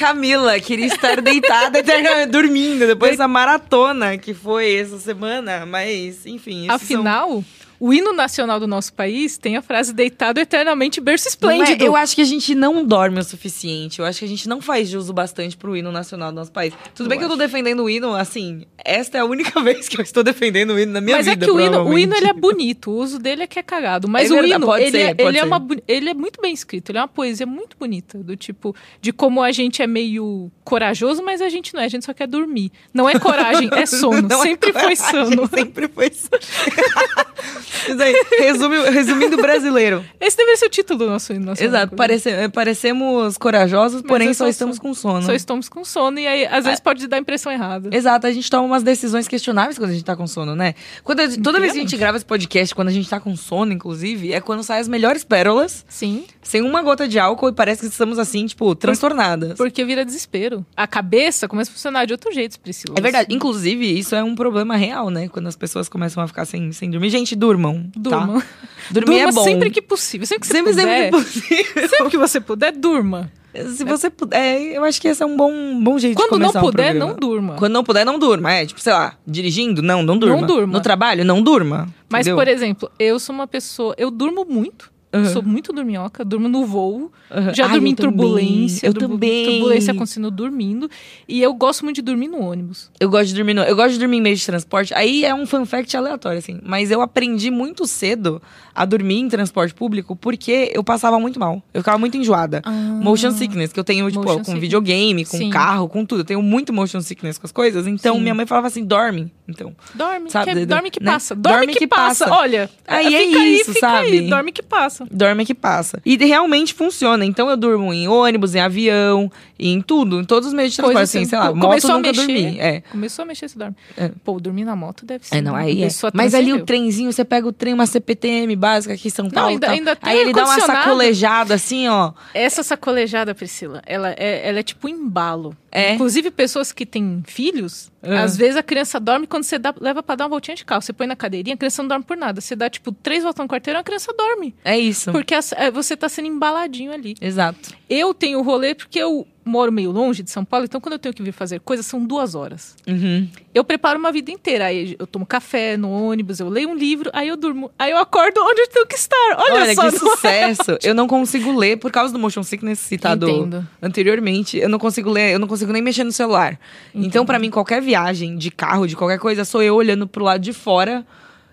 Camila queria estar deitada até dormindo depois da maratona que foi essa semana, mas enfim. Afinal, o hino nacional do nosso país tem a frase deitado eternamente berço é- esplêndido. eu acho que a gente não dorme o suficiente. Eu acho que a gente não faz jus o bastante pro hino nacional do nosso país. Tudo Eu bem que eu tô acho. defendendo o hino, assim, esta é a única vez que eu estou defendendo o hino na minha Mas vida. é que o hino, o hino ele é bonito, o uso dele é que é cagado. Mas É o verdade, hino, pode ele, ser, é, pode ele, é uma, ele é muito bem escrito, ele é uma poesia muito bonita. Do tipo, de como a gente é meio corajoso, mas a gente não é, a gente só quer dormir. Não é coragem, é sono. Não é Sempre foi coragem, sono. Sempre foi sono. Resume, resumindo brasileiro. Esse deveria ser o título do nosso nacional. Exato, parece, parecemos corajosos, Mas porém é só só estamos com sono. Só estamos com sono e aí às vezes pode dar a impressão errada. Exato, a gente toma umas decisões questionáveis quando a gente tá com sono, né? Quando, toda vez que a gente grava esse podcast, quando a gente tá com sono, inclusive, é quando saem as melhores pérolas, Sim, sem uma gota de álcool e parece que estamos assim, tipo, transtornadas. porque vira desespero. A cabeça começa a funcionar de outro jeito, Priscila. É verdade. Inclusive, isso é um problema real, né? Quando as pessoas começam a ficar sem, sem dormir. Gente, durmam. Durma. Tá? Dormir durma é bom. sempre que possível. Sempre que você Sempre, puder. sempre que possível. Sempre que você puder, durma. Se você puder, eu acho que esse é um bom, bom jeito de Quando não começar um puder, programa. não durma. Quando não puder, não durma. É, tipo, sei lá, dirigindo, não, não durma. Não durma. No trabalho, não durma. Mas, entendeu? por exemplo, eu sou uma pessoa. Eu durmo muito. Uhum. Sou muito dorminhoca, durmo no voo. Uhum. Já Ai, dormi em turbulência. Eu durmo- também. Turbulência acontecendo dormindo. E eu gosto muito de dormir no ônibus. Eu gosto de dormir no, Eu gosto de dormir em meio de transporte. Aí é um fun fact aleatório, assim. Mas eu aprendi muito cedo a dormir em transporte público porque eu passava muito mal. Eu ficava muito enjoada. Motion sickness, que eu tenho, tipo, com sickness. videogame, com Sim. carro, com tudo. Eu tenho muito motion sickness com as coisas. Então, Sim. minha mãe falava assim, dorme. Então, Dorme, Sabe, que, de- dorme que né? passa. Dorme, que, passa. Olha, Aí é aí, isso, fica sabe? aí. Dorme que passa. Dorme que passa. E realmente funciona. Então, eu durmo em ônibus, em avião, em tudo. Em todos os meios de transporte. Assim, sei lá, moto começou a nunca mexer. dormi. É. Começou a mexer, você dorme. É. Pô, dormir na moto deve ser. É, não, aí é. Mas ali o trenzinho, você pega o trem, uma CPTM básica aqui em São Paulo. ainda- tal. ainda tem aí ele dá uma sacolejada assim, ó. Essa sacolejada, Priscila, ela é, ela é tipo um embalo. É. Inclusive, pessoas que têm filhos, Ah. às vezes a criança dorme quando você dá- leva pra dar uma voltinha de carro. Você põe na cadeirinha, a criança não dorme por nada. Você dá, tipo, três voltas no quarteirão, a criança dorme. É isso. Porque as- é, você tá sendo embaladinho ali. Exato. Eu tenho o rolê porque eu moro meio longe de São Paulo, então quando eu tenho que vir fazer coisas, são duas horas. Uhum. Eu preparo uma vida inteira. Aí eu tomo café no ônibus, eu leio um livro, aí eu durmo. Aí eu acordo onde eu tenho que estar. Olha, Olha, só. que é? sucesso. Eu não consigo ler por causa do motion sickness citado Entendo. anteriormente. Eu não consigo ler, eu não consigo nem mexer no celular. Então, pra mim, qualquer viagem de carro, de qualquer coisa, sou eu olhando pro lado de fora.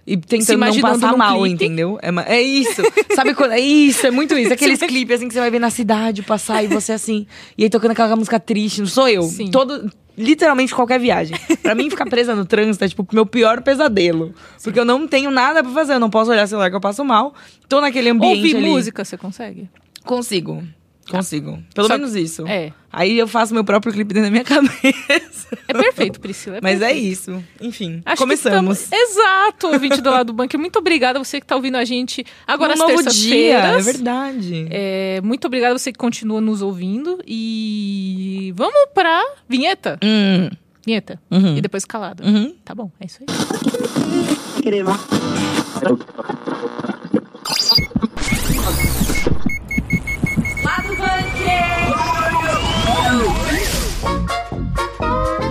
E tentando não imaginando passar mal, clipe. entendeu? É, é isso. Sabe quando. É isso, é muito isso. Aqueles clipes assim que você vai ver na cidade passar e você assim. E aí tocando aquela música triste. Não sou eu. Sim. Todo. Literalmente qualquer viagem. Pra mim, ficar presa no trânsito é tipo o meu pior pesadelo. Porque eu não tenho nada pra fazer. Eu não posso olhar celular que eu passo mal. Tô naquele ambiente. Ouvir ali. música, você consegue? Consigo. Consigo. Pelo Só- menos isso. É. Aí eu faço meu próprio clipe dentro da minha cabeça. É perfeito, Priscila. é Mas é perfeito. isso. Enfim, Acho começamos. Estamos... Exato, ouvinte do lado do bunker. Muito obrigada a você que está ouvindo a gente agora um às novo dia, é verdade. É, muito obrigada a você que continua nos ouvindo. E vamos pra vinheta. Hum, Vinheta. Uhum. E depois calada. uhum. Tá bom, é isso aí.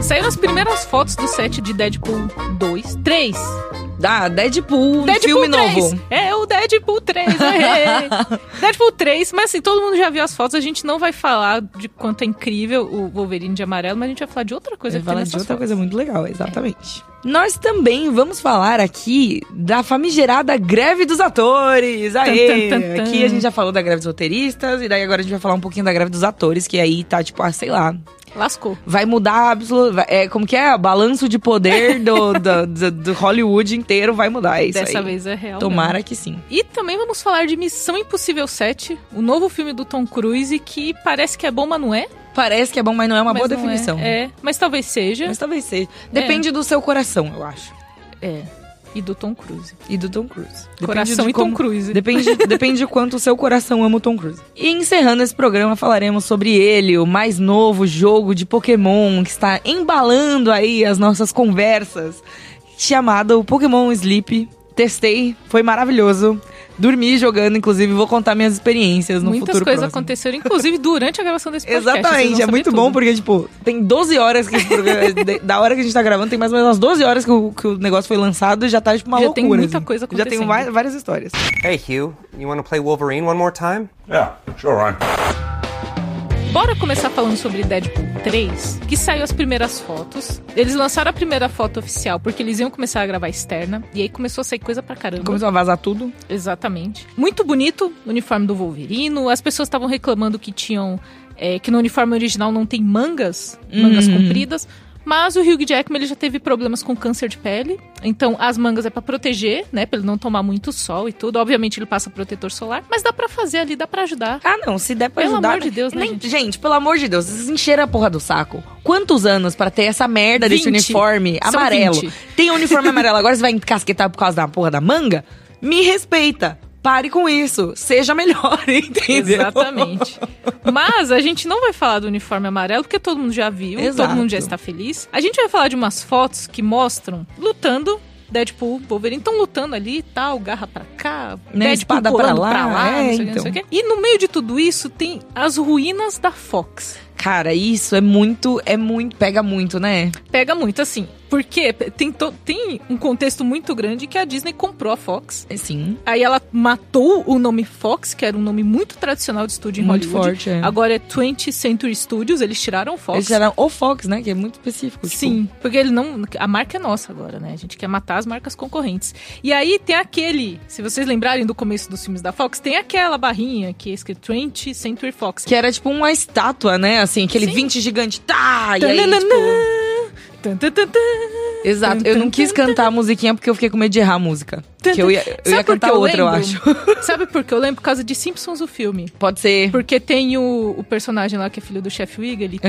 Saíram as primeiras fotos do set de Deadpool 2. 3. Ah, Deadpool, Deadpool filme 3. novo. É o Deadpool 3. é. Deadpool 3, mas assim, todo mundo já viu as fotos. A gente não vai falar de quanto é incrível o Wolverine de amarelo, mas a gente vai falar de outra coisa Você que tem fala nessas de outra fotos. coisa muito legal, exatamente. Nós também vamos falar aqui da famigerada greve dos atores. Aê! Tan, tan, tan. Aqui a gente já falou da greve dos roteiristas, e daí agora a gente vai falar um pouquinho da greve dos atores, que aí tá, tipo, ah, sei lá, Lascou. vai mudar absolutamente. É, como que é? Balanço de poder do, do, do- do Hollywood inteiro vai mudar. É isso Dessa aí. vez é real. Tomara mesmo. que sim. E também vamos falar de Missão Impossível 7, o novo filme do Tom Cruise, que parece que é bom, mas não é. Parece que é bom, mas não é uma Mas boa não definição. É, é, mas talvez seja. Mas talvez seja. Depende do seu coração, eu acho. É. E do Tom Cruise. E do Tom Cruise. Depende Coração de e Tom como- Cruise. Depende, depende de quanto o seu coração ama o Tom Cruise. E encerrando esse programa, falaremos sobre ele, o mais novo jogo de Pokémon que está embalando aí as nossas conversas, chamado Pokémon Sleep. Testei, foi maravilhoso. Dormi jogando, inclusive, vou contar minhas experiências no Muitas futuro coisas próximo. aconteceram, inclusive durante a gravação desse podcast. Exatamente, é muito tudo. bom porque, tipo, tem 12 horas que da hora que a gente tá gravando, tem mais ou menos umas 12 horas que o, que o negócio foi lançado e já tá, tipo, uma Já loucura. tem muita assim. coisa Já tem acontecendo. vai- várias histórias. Hey, Hugh, you want to play Wolverine one more time? Yeah, sure, Ryan. Bora começar falando sobre Deadpool 3, que saiu as primeiras fotos. Eles lançaram a primeira foto oficial porque eles iam começar a gravar externa. E aí começou a sair coisa pra caramba. Começou a vazar tudo. Exatamente. Muito bonito o uniforme do Wolverino. As pessoas estavam reclamando que tinham. é, que no uniforme original não tem mangas, mangas Uhum. compridas. Mas o Hugh Jackman ele já teve problemas com câncer de pele. Então as mangas é pra proteger, né? Pra ele não tomar muito sol e tudo. Obviamente ele passa protetor solar. Mas dá pra fazer ali, dá pra ajudar. Ah, não, se der pra Pelo ajudar. amor de Deus, né, Nem- gente? gente? pelo amor de Deus, vocês encheram a porra do saco. Quantos anos pra ter essa merda desse 20. uniforme São amarelo? 20. Tem um uniforme amarelo, agora você vai encasquetar por causa da porra da manga? Me respeita. Pare com isso. Seja melhor, entendeu? Exatamente. Mas a gente não vai falar do uniforme amarelo, porque todo mundo já viu, Exato. todo mundo já está feliz. A gente vai falar de umas fotos que mostram lutando. Deadpool, Wolverine estão lutando ali e tal, garra pra cá, Né, Deadpool espada pra lá, pra lá, é, não sei o que, não então. sei. E no meio de tudo isso tem as ruínas da Fox. Cara, isso é muito, é muito, pega muito, né? Pega muito, assim, porque tem, tem um contexto muito grande que a Disney comprou a Fox. Sim. Aí ela matou o nome Fox, que era um nome muito tradicional de estúdio em Muito Hollywood. forte, é. Agora é 20th Century Studios, eles tiraram o Fox. Eles eram o Fox, né? Que é muito específico. tipo. Sim, porque ele não. A marca é nossa agora, né? A gente quer matar as marcas concorrentes. E aí tem aquele. Se vocês lembrarem do começo dos filmes da Fox, tem aquela barrinha que é escrito 20th Century Fox. Que era tipo uma estátua, né? Assim, aquele Sim. 20 gigante. Tá! E aí, tipo... Exato. Eu não quis cantar a musiquinha porque eu fiquei com medo de errar a música. Que eu ia, eu ia cantar eu outra, eu acho. Sabe por que eu lembro? Por causa de Simpsons, o filme. Pode ser. Porque tem o, o personagem lá que é filho do chefe Wiggly.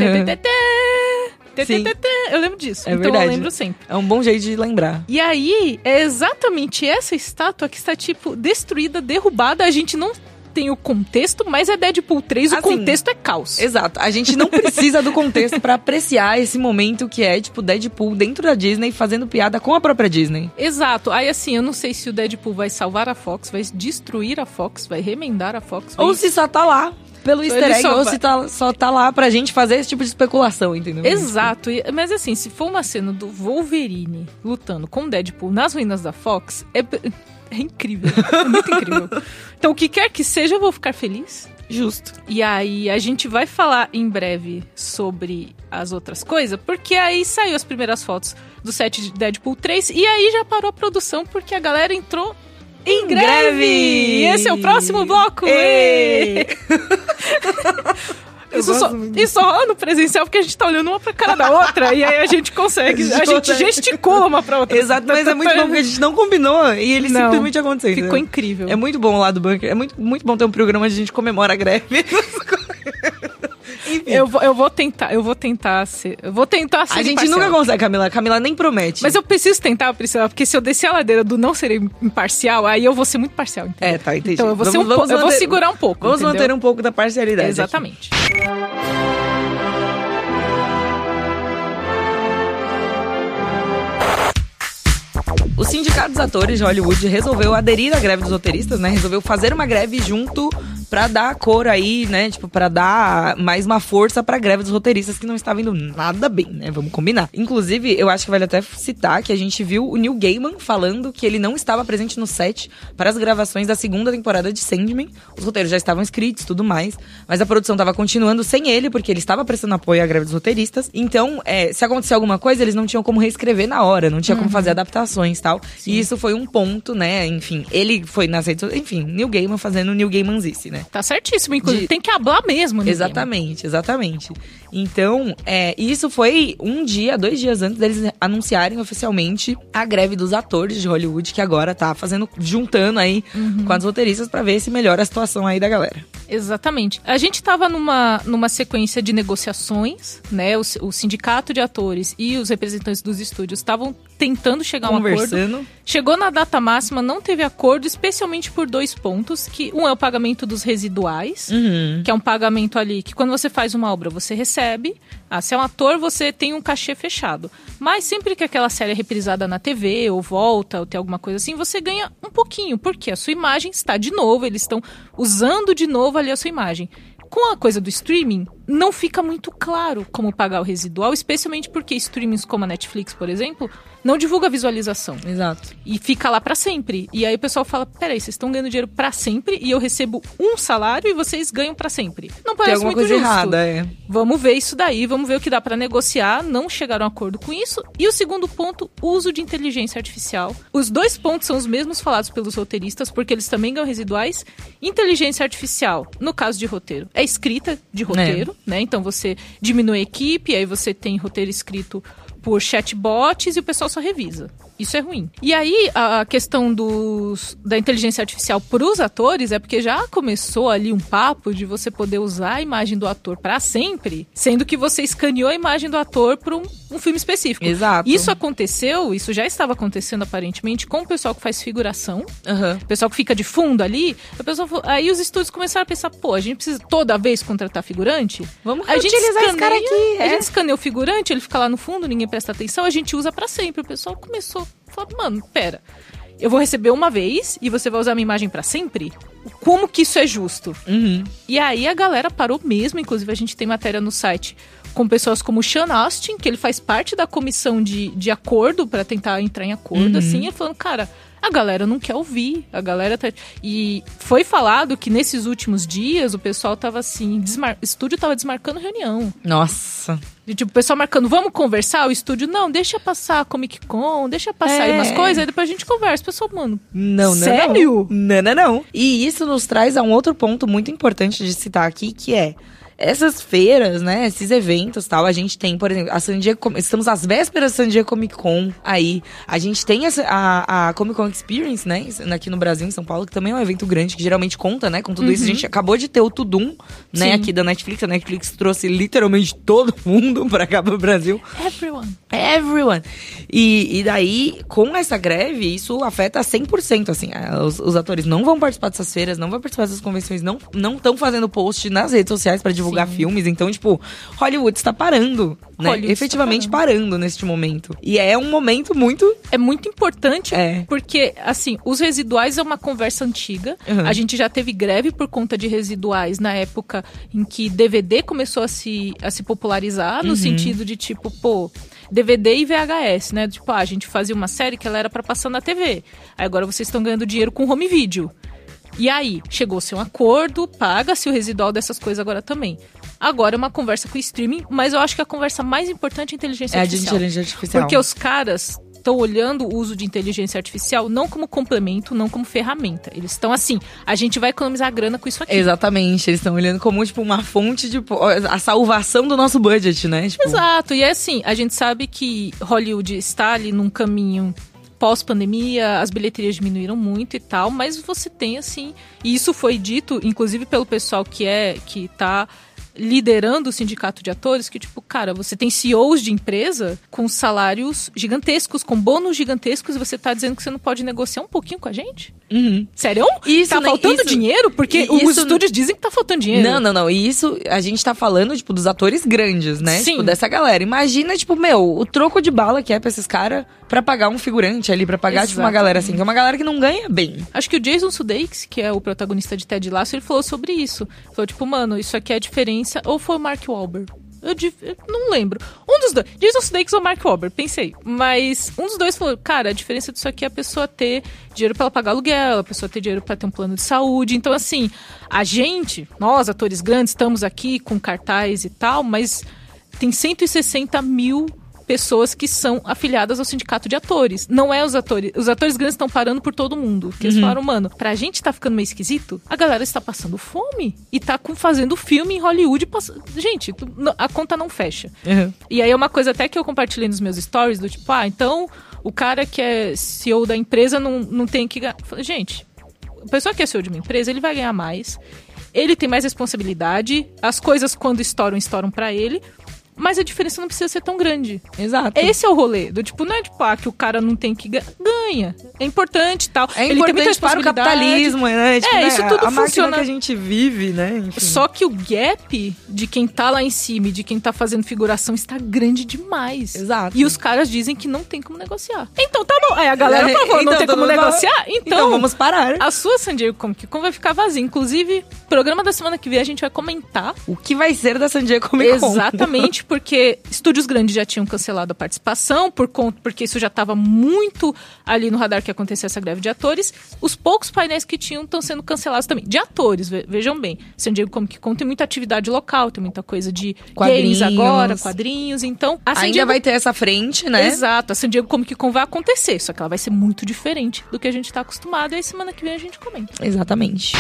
Sim. Eu lembro disso. É então verdade. eu lembro sempre. É um bom jeito de lembrar. E aí, é exatamente essa estátua que está, tipo, destruída, derrubada. A gente não tem o contexto, mas é Deadpool 3, o Assim, contexto é caos. Exato. A gente não precisa do contexto pra apreciar esse momento que é, tipo, Deadpool dentro da Disney fazendo piada com a própria Disney. Exato. Aí, assim, eu não sei se o Deadpool vai salvar a Fox, vai destruir a Fox, vai remendar a Fox. vai- Ou se só tá lá pelo Ele easter egg, só ou vai- se tá, só tá lá pra gente fazer esse tipo de especulação, entendeu? Exato. E- Mas assim, se for uma cena do Wolverine lutando com o Deadpool nas ruínas da Fox, é, é incrível. É muito incrível. Então, o que quer que seja, eu vou ficar feliz. Justo. E aí, a gente vai falar em breve sobre as outras coisas, porque aí saiu as primeiras fotos do set de Deadpool 3 e aí já parou a produção porque a galera entrou em, Em greve. greve! E esse é o próximo bloco. Isso só, muito. isso só no presencial porque a gente tá olhando uma pra cara da outra e aí a gente consegue, A gente gesticula uma pra outra. Exato, mas é muito bom porque a gente não combinou e ele Não. simplesmente aconteceu. Ficou entendeu? incrível. É muito bom lá do bunker. É muito, muito bom ter um programa onde a gente comemora a greve. Eu vou, eu vou tentar, eu vou tentar ser, eu vou tentar ser a gente imparcial. nunca consegue, Camila. Camila nem promete. Mas eu preciso tentar, Priscila, porque se eu descer a ladeira do não ser imparcial, aí eu vou ser muito parcial. entendeu? É, tá, entendi. Então eu vou, ser Vamos- um vamos eu vou manter- segurar um pouco. Vamos entendeu? manter um pouco da parcialidade. aqui. O Sindicato dos Atores de Hollywood resolveu aderir à greve dos roteiristas, né? Resolveu fazer uma greve junto pra dar cor aí, né? Tipo, pra dar mais uma força pra greve dos roteiristas que não estava indo nada bem, né? Vamos combinar. Inclusive, eu acho que vale até citar que a gente viu o Neil Gaiman falando que ele não estava presente no set para as gravações da segunda temporada de Sandman. Os roteiros já estavam escritos, tudo mais, mas a produção estava continuando sem ele porque ele estava prestando apoio à greve dos roteiristas. Então, é, se acontecer alguma coisa, eles não tinham como reescrever na hora, não tinha como fazer adaptações, tal. E isso foi um ponto, né? Enfim, ele foi nas redes, enfim, Neil Gaiman fazendo Neil Gaimanzice, né? Tá certíssimo, inclusive. De- Tem que hablar mesmo, né? Exatamente, exatamente. Então, é, isso foi um dia, dois dias antes deles anunciarem oficialmente a greve dos atores de Hollywood, que agora tá fazendo, juntando aí com as roteiristas pra ver se melhora a situação aí da galera. Exatamente. A gente tava numa, numa sequência de negociações, né? O, o sindicato de atores e os representantes dos estúdios estavam tentando chegar a um acordo. Chegou na data máxima, não teve acordo, especialmente por dois pontos, que um é o pagamento dos residuais, Uhum. que é um pagamento ali que quando você faz uma obra, você recebe. Ah, se é um ator, você tem um cachê fechado. Mas sempre que aquela série é reprisada na TV, ou volta, ou tem alguma coisa assim, você ganha um pouquinho, porque a sua imagem está de novo, eles estão usando de novo ali a sua imagem. Com a coisa do streaming, não fica muito claro como pagar o residual, especialmente porque streamings como a Netflix, por exemplo, não divulga visualização Exato. e fica lá pra sempre. E aí o pessoal fala: peraí, vocês estão ganhando dinheiro pra sempre e eu recebo um salário e vocês ganham pra sempre. Não parece muito coisa justo. errada, é. Vamos ver isso daí, vamos ver o que dá pra negociar. Não chegaram a acordo com isso. E o segundo ponto, uso de inteligência artificial. Os dois pontos são os mesmos falados pelos roteiristas, porque eles também ganham residuais. Inteligência artificial, no caso de roteiro, é escrita de roteiro, né? Então você diminui a equipe, aí você tem roteiro escrito por chatbots e o pessoal só revisa. Isso é ruim. E aí, a questão dos, da inteligência artificial para os atores é porque já começou ali um papo de você poder usar a imagem do ator para sempre, sendo que você escaneou a imagem do ator para um, um filme específico. Exato. Isso aconteceu, isso já estava acontecendo aparentemente com o pessoal que faz figuração, o pessoal que fica de fundo ali. O pessoal, falou- aí os estúdios começaram a pensar, pô, a gente precisa toda vez contratar figurante? Vamos A gente utilizar esse cara escaneia- aqui. A é. gente escaneia o figurante, ele fica lá no fundo, ninguém presta atenção, a gente usa pra sempre. O pessoal começou a falar, mano, pera. Eu vou receber uma vez e você vai usar minha imagem pra sempre? Como que isso é justo? Uhum. E aí a galera parou mesmo, inclusive a gente tem matéria no site com pessoas como o Sean Austin, que ele faz parte da comissão de, de acordo pra tentar entrar em acordo, assim, ele falando, cara, a galera não quer ouvir, a galera tá... E foi falado que nesses últimos dias o pessoal tava assim, desmar... o estúdio tava desmarcando reunião. Nossa. E, tipo, o pessoal marcando, vamos conversar? O estúdio, não, deixa passar a Comic Con, deixa passar aí É. umas coisas, aí depois a gente conversa. O pessoal, mano, Não, não. Sério? Não, não, não. E isso nos traz a um outro ponto muito importante de citar aqui, que é essas feiras, né, esses eventos tal, a gente tem, por exemplo, a San Diego, estamos às vésperas da San Diego Comic Con aí, a gente tem essa, a, a Comic Con Experience, né, aqui no Brasil, em São Paulo, que também é um evento grande, que geralmente conta, né, com tudo isso, a gente acabou de ter o Tudum, né, Sim. aqui da Netflix, a Netflix trouxe literalmente todo mundo pra cá pro Brasil, everyone. Everyone. E, e daí, com essa greve, isso afeta 100%, assim. é, Os, os atores não vão participar dessas feiras, não vão participar dessas convenções, não estão fazendo post nas redes sociais pra divulgar Sim. filmes. Então, tipo, Hollywood está parando, né? Hollywood Efetivamente parando. neste momento. E é um momento muito... É muito importante É. porque, assim, os residuais é uma conversa antiga. Uhum. A gente já teve greve por conta de residuais na época em que DVD começou a se, a se popularizar, Uhum. no sentido de tipo, pô, DVD e VHS, né? Tipo, ah, a gente fazia uma série que ela era pra passar na TV. Aí agora vocês estão ganhando dinheiro com home video. E aí, chegou-se a um acordo, paga-se o residual dessas coisas agora também. Agora é uma conversa com o streaming, mas eu acho que a conversa mais importante é a inteligência É a de artificial. inteligência artificial. Porque os caras estão olhando o uso de inteligência artificial não como complemento, não como ferramenta. Eles estão assim, a gente vai economizar grana com isso aqui. Exatamente, eles estão olhando como, tipo, uma fonte de... A salvação do nosso budget, né? Tipo, Exato, e é assim, a gente sabe que Hollywood está ali num caminho pós-pandemia, as bilheterias diminuíram muito e tal, mas você tem assim, e isso foi dito, inclusive pelo pessoal que é, que tá liderando o sindicato de atores, que tipo, cara, você tem CEOs de empresa com salários gigantescos, com bônus gigantescos, e você tá dizendo que você não pode negociar um pouquinho com a gente? uhum. Sério? Isso tá nem- faltando isso- dinheiro? Porque e os isso- estúdios dizem que tá faltando dinheiro. Não, não, não. E isso, a gente tá falando, tipo, dos atores grandes, né? Sim. Tipo, dessa galera. Imagina, tipo, meu, o troco de bala que é pra esses caras pra pagar um figurante ali, pra pagar, tipo, uma galera assim, que é uma galera que não ganha bem. Acho que o Jason Sudeikis, que é o protagonista de Ted Lasso, ele falou sobre isso. Falou, tipo, mano, isso aqui é a diferença. Ou foi o Mark Wahlberg? Eu, eu não lembro. Um dos dois. Jason Sudeikis ou Mark Wahlberg, pensei. Mas um dos dois falou, cara, a diferença disso aqui é a pessoa ter dinheiro pra ela pagar aluguel, a pessoa ter dinheiro pra ter um plano de saúde. Então, assim, a gente, nós, atores grandes, estamos aqui com cartaz e tal, mas tem 160 mil pessoas que são afiliadas ao sindicato de atores. Não é os atores. Os atores grandes estão parando por todo mundo. Porque eles falaram, mano, pra gente tá ficando meio esquisito, a galera está passando fome e tá com, fazendo filme em Hollywood. pass- Gente, a conta não fecha. E aí é uma coisa até que eu compartilhei nos meus stories, do tipo, ah, então o cara que é CEO da empresa não, não tem que ganhar. Gente, a pessoa que é CEO de uma empresa, ele vai ganhar mais. Ele tem mais responsabilidade. As coisas, quando estouram, estouram pra ele. Mas a diferença não precisa ser tão grande. Exato. Esse é o rolê. Do tipo, não é tipo, ah, que o cara não tem que. ga- Ganha. É importante tal. É importante para o capitalismo, né? Tipo, É, né, isso a- tudo a máquina funciona. que a gente vive, né? Enfim. Só que o gap de quem tá lá em cima e de quem tá fazendo figuração está grande demais. Exato. E os caras dizem que não tem como negociar. Então tá bom. É, a galera falou, não Então, tem como negociar? Então, Então vamos parar. a sua San Diego Comic Con vai ficar vazia. Inclusive, programa da semana que vem a gente vai comentar O que vai ser da San Diego Comic Con? Exatamente, porque estúdios grandes já tinham cancelado a participação, por conta, porque isso já estava muito ali no radar que acontecia essa greve de atores. Os poucos painéis que tinham estão sendo cancelados também. De atores, ve- vejam bem. San Diego Comic Con tem muita atividade local, tem muita coisa de Quadrinhos. agora, quadrinhos. Então, a San Ainda Diego... vai ter essa frente, né? Exato, a San Diego Comic Con vai acontecer, só que ela vai ser muito diferente do que a gente está acostumado. E aí semana que vem a gente comenta. Exatamente.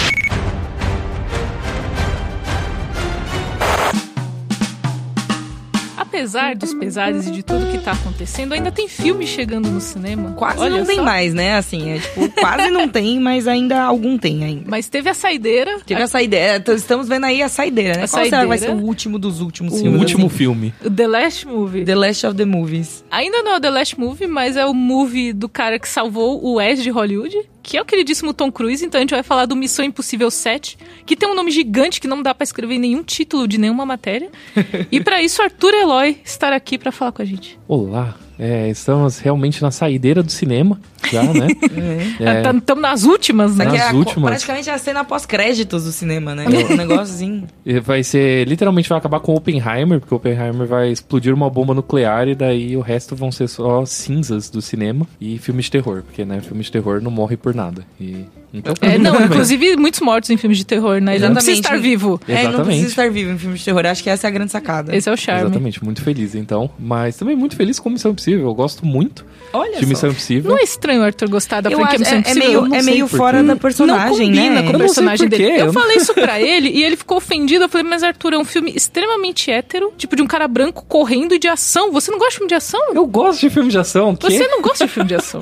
Apesar dos pesares e de tudo que tá acontecendo, ainda tem filme chegando no cinema. Quase Olha não tem só. mais, né? Assim, é tipo, quase não tem, mas ainda algum tem ainda. Mas teve a saideira. Teve a saideira, estamos vendo aí a saideira, né? A Qual será que vai ser saideira. o último dos últimos O O filmes? último assim? filme. o The Last Movie. The Last of the Movies. Ainda não é o The Last Movie, mas é o movie do cara que salvou o Wes de Hollywood, que é o queridíssimo Tom Cruise. Então a gente vai falar do Missão Impossível 7, que tem um nome gigante que não dá pra escrever em nenhum título de nenhuma matéria. e pra isso, Arthur Eloy estar aqui pra falar com a gente. Olá. É, estamos realmente na saideira do cinema, já, né? É. Estamos nas últimas, né? Nas é a co- últimas. praticamente a cena pós-créditos do cinema, né? Um. E Vai ser, literalmente vai acabar com Oppenheimer, porque Oppenheimer vai explodir uma bomba nuclear e daí o resto vão ser só cinzas do cinema e filmes de terror, porque, né, filme de terror não morre por nada. E, então, É, não, inclusive muitos mortos em filmes de terror, né? Ele não precisa estar vivo. É, não Exatamente. precisa estar vivo em filmes de terror. Acho que essa é a grande sacada. Esse é o charme. Exatamente, muito feliz então. Mas também muito feliz com Missão Impossível. Eu gosto muito Olha de só. Missão Impossível. Não é estranho o Arthur gostar da franquia Missão é, é Impossível? meio, eu não é meio fora da personagem, não combina né? com o não personagem dele. Eu eu não- falei isso pra ele e ele ficou ofendido. Eu falei, mas Arthur, é um filme extremamente hétero, tipo de um cara branco correndo e de ação. Você não gosta de filme de ação? Eu gosto de filme de ação. que- Você não gosta de filme de ação.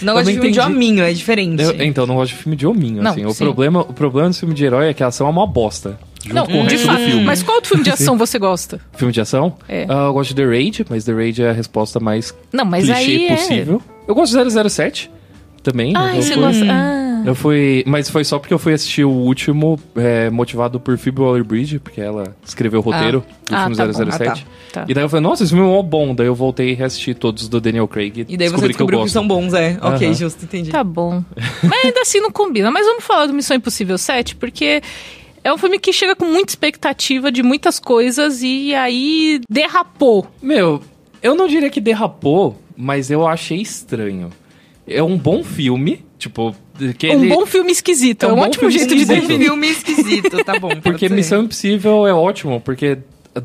Não Eu gosto de não filme de hominho, é diferente. Eu- então, não gosto de filme de hominho, assim. O sim. problema, o problema do filme de herói é que a ação é uma bosta. Junto não, com o de resto fato. do filme. Mas qual outro filme de ação você gosta? Filme de ação? É. Ah, eu gosto de The Raid, mas The Raid é a resposta mais Não, mas clichê aí é... possível. Eu gosto de 007 também. Ah, eu você gosta... Ah. Eu fui. Mas foi só porque eu fui assistir o último, é, motivado por Phoebe Waller-Bridge, porque ela escreveu o roteiro do Ah, filme tá bom. 007. Ah, tá. E daí eu falei, nossa, esse filme é mó bom. Daí eu voltei e reassisti todos do Daniel Craig. E daí você descobri descobriu que, gosto. são bons, é. Ok, justo, entendi. Tá bom. Mas ainda assim não combina. Mas vamos falar do Missão Impossível 7, porque é um filme que chega com muita expectativa de muitas coisas e aí derrapou. Meu, eu não diria que derrapou, mas eu achei estranho. É um bom filme, tipo, que Um ele... bom filme esquisito. É É um um bom ótimo jeito de esquisito. Um definir. filme esquisito, tá bom. Porque ser. Missão Impossível é ótimo, porque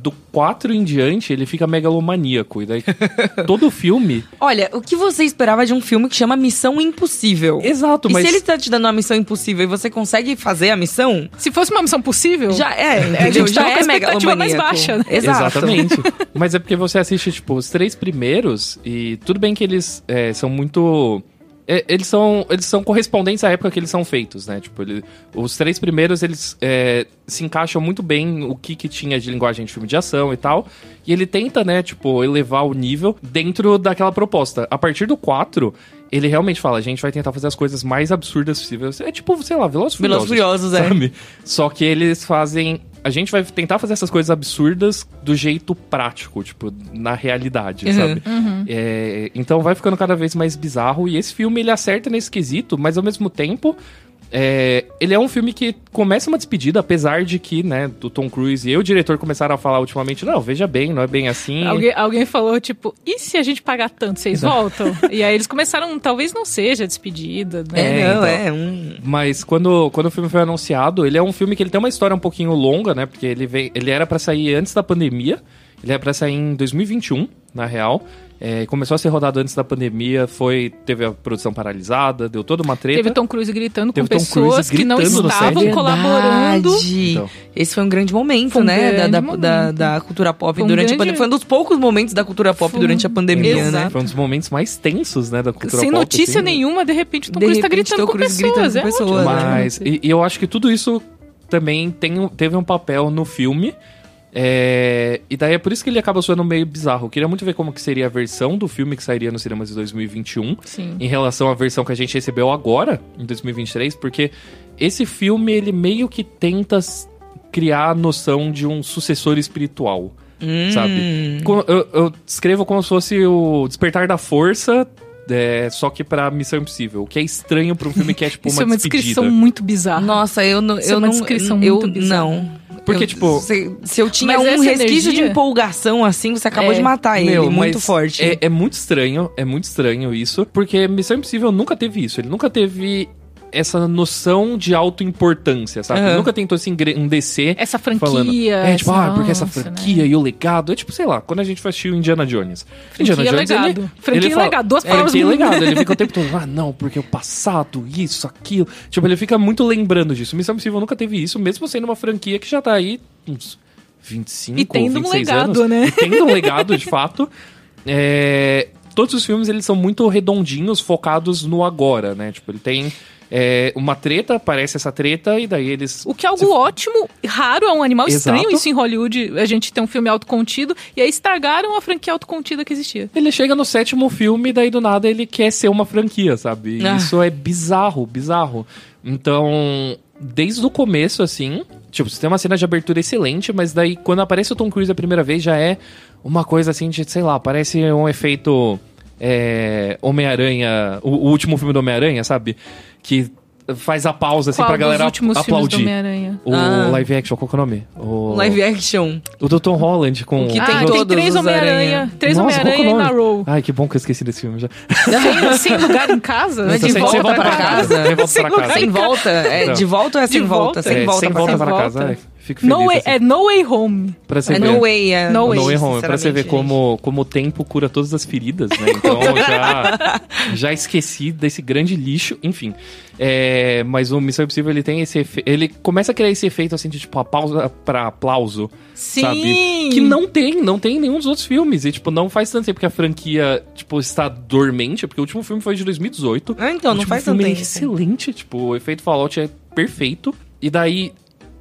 do 4 em diante ele fica megalomaníaco. E daí todo filme. Olha, o que você esperava de um filme que chama Missão Impossível? Exato, E mas. se ele tá te dando uma missão impossível e você consegue fazer a missão, Se fosse uma missão possível, já é, a entendeu? gente Já com é a expectativa mais megalomaníaco. baixa, né? Exato. Exatamente. Mas é porque você assiste, tipo, os três primeiros, e tudo bem que eles é, são muito. É, eles são, eles são correspondentes à época que eles são feitos, né? Tipo, ele- os três primeiros, eles é, se encaixam muito bem o que, que tinha de linguagem de filme de ação e tal. E ele tenta, né, tipo, elevar o nível dentro daquela proposta. A partir do 4, ele realmente fala, a gente vai tentar fazer as coisas mais absurdas possíveis. É tipo, sei lá, Velozes e Velozes Furiosos, é. sabe? Só que eles fazem... A gente vai tentar fazer essas coisas absurdas do jeito prático, tipo, na realidade, Uhum. sabe? É, então vai ficando cada vez mais bizarro. E esse filme, ele acerta nesse quesito, mas ao mesmo tempo... é, ele é um filme que começa uma despedida, apesar de que, né, do Tom Cruise e eu, o diretor, começaram a falar ultimamente, não, veja bem, não é bem assim. Alguém, alguém falou, tipo, e se a gente pagar tanto, vocês voltam? e aí eles começaram, talvez não seja despedida, né? É, É, não, então. é um... Mas quando, quando o filme foi anunciado, ele é um filme que ele tem uma história um pouquinho longa, né? Porque ele, vem, ele era pra sair antes da pandemia. Ele era pra sair em 2021, na real. É, começou a ser rodado antes da pandemia, foi teve a produção paralisada, deu toda uma treta. Teve Tom Cruise gritando Teve com Tom pessoas Cruise que não gritando estavam colaborando. Então. Esse foi um grande momento, um né? Da, grande da, momento. da, da cultura pop Foi um durante a grande- pandemia. Foi um dos poucos momentos da cultura pop Foi durante a pandemia, né? Exato. Foi um dos momentos mais tensos, né, da cultura Sem pop, notícia assim. nenhuma, de repente o Tom De Cruise tá gritando Tom com Cruise pessoas. gritando com é pessoas, ótimo. né? Mas, e, e eu acho que tudo isso também tem, teve um papel no filme. É, e daí é por isso que ele acaba soando meio bizarro. Eu queria muito ver como que seria a versão do filme que sairia nos cinemas de 2021 Sim. em relação à versão que a gente recebeu agora, em 2023, porque esse filme ele meio que tenta criar a noção de um sucessor espiritual, Hum. sabe? Eu, eu descrevo como se fosse o Despertar da Força, é, só que pra Missão Impossível, o que é estranho pra um filme que é tipo Isso uma, é uma despedida. descrição muito bizarra. Nossa, eu não. Isso é eu uma não, descrição eu, muito bizarra. Não. Porque, Eu- tipo- Se, se eu tinha um resquício de energia- empolgação assim, você acabou É. de matar ele. Meu, muito forte. É, é muito estranho, é muito estranho isso, porque Missão Impossível nunca teve isso. Ele nunca teve essa noção de autoimportância, sabe? Ele Aham. nunca tentou se engrandecer. Essa franquia. Falando, é, tipo, essa- ah, porque essa franquia né? e o legado. É tipo, sei lá, quando a gente o Indiana Jones. Indiana Franquia Jones, legado. ele, Franquia ele fala- legado, duas é, palavras franquia legado. Ele fica o tempo todo, ah, não, porque o passado, isso, aquilo. Tipo, ele fica muito lembrando disso. Missão Impossível nunca teve isso, mesmo sendo uma franquia que já tá aí uns 25 E tendo um 26 legado, anos. né? E tendo um legado, de fato. É, todos os filmes, eles são muito redondinhos, focados no agora, né? Tipo, ele tem é, uma treta, aparece essa treta, e daí eles... O que é algo se- ótimo, raro, é um animal Exato. estranho isso em Hollywood. A gente tem um filme autocontido e aí estragaram a franquia autocontida que existia. Ele chega no sétimo filme e daí do nada ele quer ser uma franquia, sabe? Ah. Isso é bizarro, bizarro. Então, desde o começo, assim, tipo, você tem uma cena de abertura excelente, mas daí quando aparece o Tom Cruise a primeira vez já é uma coisa assim de, sei lá, parece um efeito é, Homem-Aranha, o, o último filme do Homem-Aranha, sabe? Que faz a pausa assim Qual pra galera últimos filmes do aplaudir. Homem-Aranha? O Ah. live action, qual que é o nome? O, Live action. o do Tom Holland com O que ah, tem tem todos três os Homem-Aranha. aranha. Três Nossa, qual que é o Homem-Aranha nome? na row. Ai, que bom que eu esqueci desse filme já. sem, sem lugar em casa? Mas Sem- de sem volta volta pra pra casa. Sem volta Sem pra casa. Sem volta? É, Então. de volta ou é sem De volta? volta. Sem É, volta sem pra volta casa. pra volta. casa. é, fico feliz. No way, assim. é No Way Home. Pra você É ver. no way, é No way, No Way Home, pra você ver como, como o tempo cura todas as feridas, né? Então já, já esqueci desse grande lixo, enfim. É, mas o Missão Impossível ele tem esse efe... ele começa a criar esse efeito assim de tipo a pausa pra aplauso, Sim. sabe? Que não tem, não tem em nenhum dos outros filmes e tipo não faz tanto tempo que a franquia tipo está dormente, porque o último filme foi de 2018. Ah, então, o não faz tanto é tempo. assim. excelente, tipo, o efeito Fallout é perfeito. E daí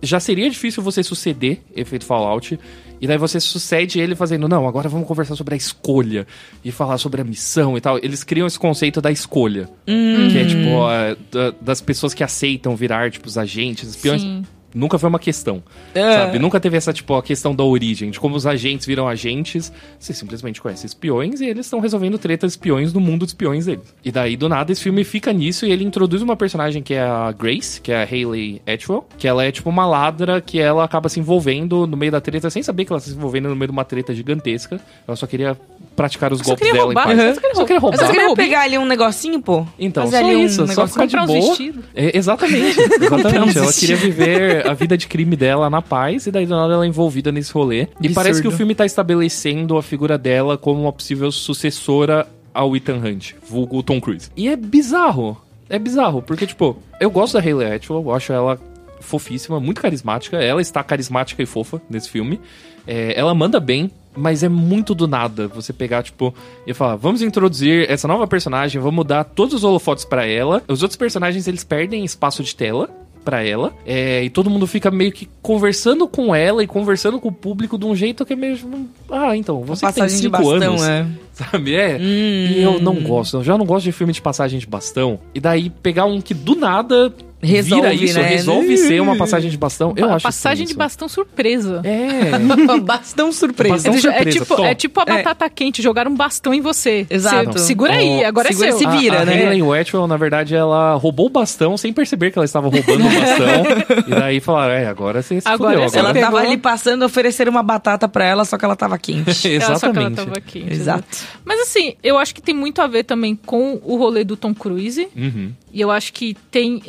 já seria difícil você suceder efeito Fallout. E daí você sucede ele fazendo, não, agora vamos conversar sobre a escolha e falar sobre a missão e tal. Eles criam esse conceito da escolha. Que é tipo, a- da- das pessoas que aceitam virar, tipo, os agentes, espiões. Sim. Nunca foi uma questão, É. sabe? Nunca teve essa, tipo, a questão da origem, de como os agentes viram agentes. Você simplesmente conhece espiões e eles estão resolvendo tretas espiões no mundo dos espiões deles. E daí, do nada, esse filme fica nisso e ele introduz uma personagem que é a Grace, que é a Hayley Atwell, que ela é, tipo, uma ladra que ela acaba se envolvendo no meio da treta, sem saber que ela está se envolvendo no meio de uma treta gigantesca. Ela só queria praticar os Só golpes queria dela roubar, em paz. né? Só queria Só queria roubar. roubar. Você queria pegar ali um negocinho, pô? Então, Fazer só ali um isso, só negócio- ficar de boa. É, exatamente, exatamente. ela queria viver a vida de crime dela na paz e daí do nada ela é envolvida nesse rolê. E Absurdo. parece que o filme tá estabelecendo a figura dela como uma possível sucessora ao Ethan Hunt, vulgo Tom Cruise. E é bizarro, é bizarro, porque tipo, eu gosto da Hayley Atwell, eu acho ela fofíssima, muito carismática. Ela está carismática e fofa nesse filme. É, ela manda bem, mas é muito do nada você pegar, tipo, e falar, vamos introduzir essa nova personagem, vamos dar todos os holofotes pra ela. Os outros personagens, eles perdem espaço de tela pra ela, é, e todo mundo fica meio que conversando com ela e conversando com o público de um jeito que é meio, tipo, ah, então, você que tem Passagem de cinco bastão, anos, é. sabe, é, Hum. e eu não gosto, eu já não gosto de filme de passagem de bastão, e daí pegar um que do nada Resolve, vira isso, né? resolve ser uma passagem de bastão, eu acho Passagem de bastão surpresa. É, Bastão surpresa. Bastão É, surpresa, tipo, tom. é tipo a É. batata quente, jogaram um bastão em você. Exato. Você segura aí, agora segura é seu. esse A- vira, a, né? Hayley Atwell, na verdade, ela roubou o bastão sem perceber que ela estava roubando o bastão. e daí falaram, é, agora você se Agora fudeu. Ela Agora... tava pegou. ali passando, ofereceram uma batata pra ela, só que ela tava quente. Ela- Só que ela Exatamente. tava quente. Exato. Mas assim, eu acho que tem muito a ver também com o rolê do Tom Cruise. Uhum. E eu acho que tem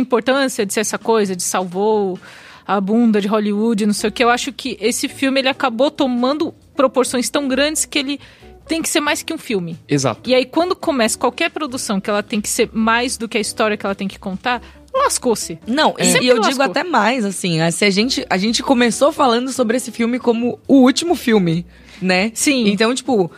essa importância de ser essa coisa, de salvou a bunda de Hollywood, não sei o que. Eu acho que esse filme ele acabou tomando proporções tão grandes que ele tem que ser mais que um filme. Exato. E aí, quando começa qualquer produção que ela tem que ser mais do que a história que ela tem que contar, lascou-se. Não, e- Sempre e eu lascou. digo até mais, assim, a- se a gente, a gente começou falando sobre esse filme como o último filme, né? Sim. Então, tipo,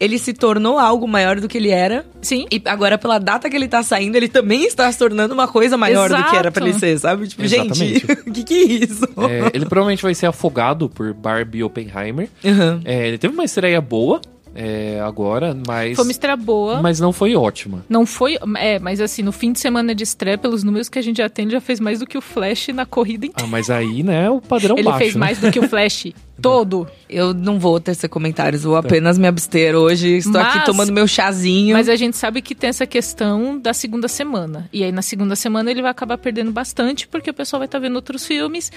ele se tornou algo maior do que ele era. Sim. E agora, pela data que ele tá saindo, ele também está se tornando uma coisa maior do que era pra ele Exato. ser, sabe? Tipo, Exatamente. gente, o que que é isso? É, ele provavelmente vai ser afogado por Barbie Oppenheimer. Uhum. É, ele teve uma estreia boa é, agora, mas. Foi uma estreia boa. Mas não foi ótima. Não foi. É, mas assim, no fim de semana de estreia, pelos números que a gente já tem, ele já fez mais do que o Flash na corrida inteira. Ah, mas aí, né, o padrão ele baixo. fez né? mais do que o Flash todo. Eu não vou tecer comentários, vou apenas me abster hoje. Estou aqui Mas- tomando meu chazinho. Mas a gente sabe que tem essa questão da segunda semana. E aí na segunda semana ele vai acabar perdendo bastante, porque o pessoal vai estar vendo outros filmes.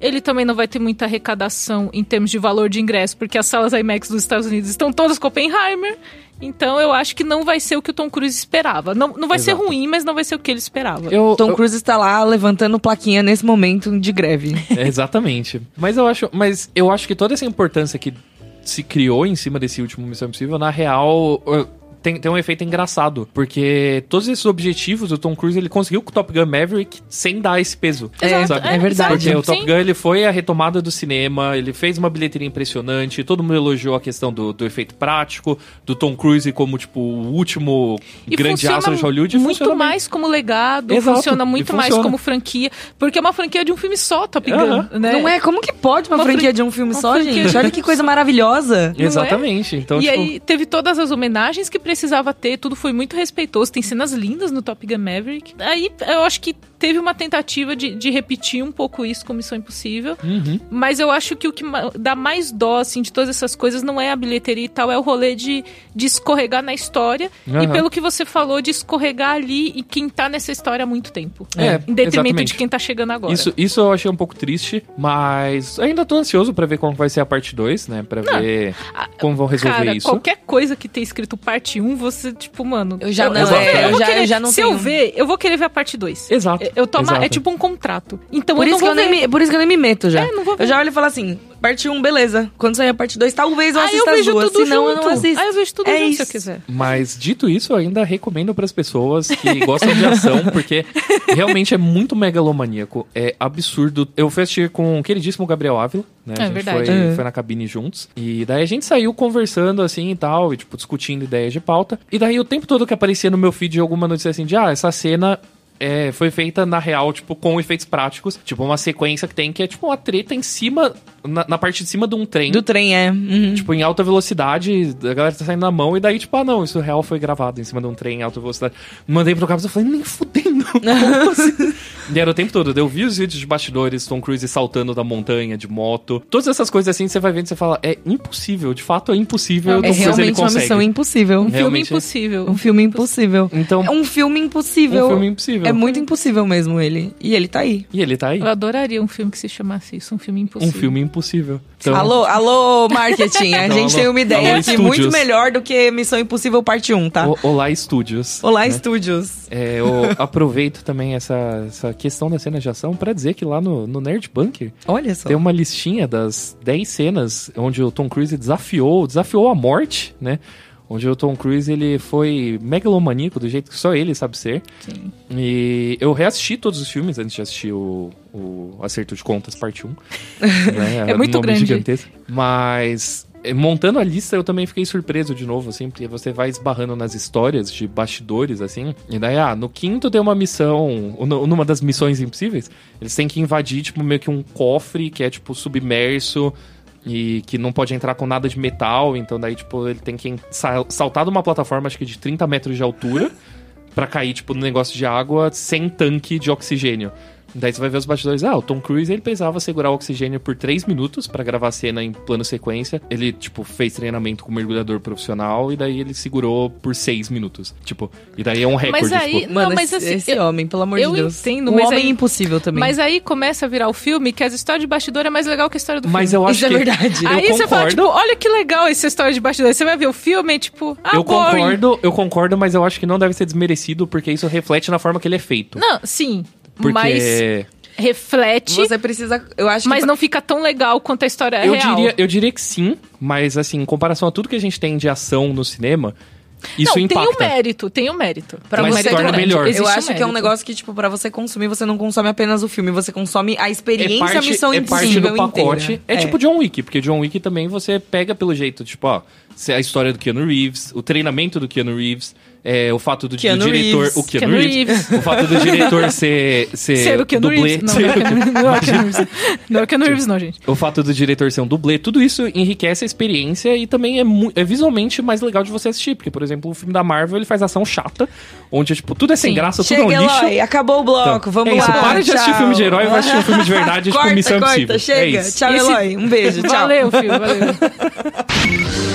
Ele também não vai ter muita arrecadação em termos de valor de ingresso, porque as salas IMAX dos Estados Unidos estão todas com Oppenheimer. Então eu acho que não vai ser o que o Tom Cruise esperava. Não, não vai ser Exato. ruim, mas não vai ser o que ele esperava. Eu, Tom eu- Cruise está lá levantando plaquinha nesse momento de greve. É, exatamente. Mas eu acho, mas eu acho que toda essa importância que se criou em cima desse último Missão Impossível, na real, tem, tem um efeito engraçado. Porque todos esses objetivos, o Tom Cruise ele conseguiu com o Top Gun Maverick sem dar esse peso. É, sabe? é verdade. Porque o Top Sim. Gun ele foi a retomada do cinema, ele fez uma bilheteria impressionante, todo mundo elogiou a questão do, do efeito prático, do Tom Cruise como, tipo, o último E grande astro de Hollywood. muito funciona bem. mais como legado, Exato, funciona muito mais funciona. como franquia, porque é uma franquia de um filme só, Top Gun, né? Não é? Como que pode uma, Uma franquia fran- de um filme uma só, gente? Olha que coisa maravilhosa. É? Exatamente. Então, e tipo, aí teve todas as homenagens que precisava ter, tudo foi muito respeitoso, tem cenas lindas no Top Gun Maverick. Aí eu acho que teve uma tentativa de, de repetir um pouco isso com Missão Impossível, uhum. mas eu acho que o que dá mais dó, assim, de todas essas coisas não é a bilheteria e tal, é o rolê de, de escorregar na história e Aham. pelo que você falou, de escorregar ali e quem tá nessa história há muito tempo. É, em detrimento exatamente. de quem tá chegando agora. Isso, isso eu achei um pouco triste, mas ainda tô ansioso pra ver como vai ser a parte 2, né? Pra ver Ah, como vão resolver Cara, isso. qualquer coisa que tenha escrito parte 1, você, tipo, mano. Eu já não- vou é, ver, eu já- querer- eu já não Se tenho. eu ver, eu vou querer ver a parte 2. Exato, Eu tomo, exato. é tipo um contrato. Então Por eu não isso, que vou eu nem ver. me, por isso que eu nem me meto já. É, não vou ver. Eu já olho e falo assim, parte 1, beleza. Quando sair a parte 2, talvez eu Aí eu assista as duas. tudo Senão eu junto. não assisto. Aí eu vejo tudo É junto se eu isso. quiser. Mas dito isso, eu ainda recomendo pras pessoas que gostam de ação, porque realmente é muito megalomaníaco. É absurdo. Eu fui assistir com o queridíssimo Gabriel Ávila, né? É a gente verdade. Foi, É. foi na cabine juntos. E daí a gente saiu conversando assim e tal, e tipo, discutindo ideias de pauta. E daí o tempo todo que aparecia no meu feed alguma notícia assim de, ah, essa cena é, foi feita na real, tipo, com efeitos práticos. Tipo, uma sequência que tem que é tipo uma treta em cima, na, na parte de cima de um trem. Do trem, é. Uhum. Tipo, em alta velocidade, a galera tá saindo na mão, e daí, tipo, ah, não, isso real foi gravado em cima de um trem em alta velocidade. Mandei pro Carlos, eu falei, nem fudendo. Assim? e era o tempo todo. Eu vi os vídeos de bastidores, Tom Cruise saltando da montanha de moto. Todas essas coisas assim, você vai vendo e você fala, é impossível, de fato é impossível. o Tom É Cruise, ele realmente uma consegue. missão impossível. Um filme Realmente é. impossível. Um filme impossível. Então, É um filme impossível. um filme impossível. É muito impossível mesmo ele. E ele tá aí. E ele tá aí. Eu adoraria um filme que se chamasse isso, um filme Um impossível. filme impossível. Então, Alô, alô, marketing. A Então, gente alô- tem uma ideia aqui estúdios. muito melhor do que Missão Impossível Parte 1, tá? o- Olá Studios. Olá, né? estúdios. É, eu aproveito também essa, essa questão da cena de ação pra dizer que lá no, no Nerd Bunker Olha só. tem uma listinha das 10 cenas onde o Tom Cruise desafiou, desafiou a morte, né? Onde o Tom Cruise ele foi megalomaníaco do jeito que só ele sabe ser. Sim. E eu reassisti todos os filmes antes de assistir o, o Acerto de Contas, parte 1. né? É muito Nome grande. Gigantesco. Mas eh, montando a lista eu também fiquei surpreso de novo, assim, porque você vai esbarrando nas histórias de bastidores, assim. E daí, ah, no quinto tem uma missão, numa das missões impossíveis, eles têm que invadir, tipo, meio que um cofre que é, tipo, submerso e que não pode entrar com nada de metal, então daí, tipo, ele tem que sa- saltar de uma plataforma, acho que de 30 metros de altura, pra cair, tipo, no negócio de água sem tanque de oxigênio. Daí você vai ver os bastidores. Ah, o Tom Cruise ele precisava segurar o oxigênio por 3 minutos pra gravar a cena em plano sequência. Ele, tipo, fez treinamento com mergulhador profissional e daí ele segurou por 6 minutos. Tipo, e daí é um recorde. Mas aí, tipo, não, Mano, mas esse, assim, esse eu- homem, pelo amor eu de Deus. entendo, o mas homem aí- impossível também. Mas aí começa a virar o filme que as histórias de bastidor é mais legal que a história do Mas filme. eu acho Isso é que. verdade. Eu Aí você fala, tipo, olha que legal essa história de bastidor. Você vai ver o filme e tipo, ah, eu boring. concordo, eu concordo, mas eu acho que não deve ser desmerecido porque isso reflete na forma que ele é feito. Não, sim. Porque Mas reflete, Você precisa. Eu acho mas que. não fica tão legal quanto a história eu real. diria, eu diria que sim, mas assim, em comparação a tudo que a gente tem de ação no cinema, Isso não, impacta. tem o mérito, tem o mérito. Pra Mas você torna grande. melhor. Existe eu um acho que é um negócio que, tipo, pra você consumir, você não consome apenas o filme, você consome a É experiência, parte, a missão é parte do pacote. inteira. É, tipo John Wick, porque John Wick também você pega pelo jeito, tipo, ó, se a história do Keanu Reeves, o treinamento do Keanu Reeves, é, o fato do, do diretor. Reeves. O Keanu, Keanu Reeves, O fato do diretor ser, ser, Ser o Keanu dublê. Reeves. Não, ser não é Keanu Reeves. Não é o Keanu Reeves. Não é o Keanu Reeves, não, gente. O fato do diretor ser um dublê, tudo isso enriquece a experiência e também é, é visualmente mais legal de você assistir. Porque, por exemplo, o filme da Marvel ele faz ação chata, onde tipo, tudo é sem Sim. graça, tudo Chega, é um lixo. Eloy, acabou o bloco, Então, vamos é isso, lá. para de assistir tchau. filme de herói e vai assistir um filme de verdade, tipo corta, Missão corta, Impossível. chega. É isso. Tchau, esse- Eloy. Um beijo, tchau. Valeu, filho, valeu.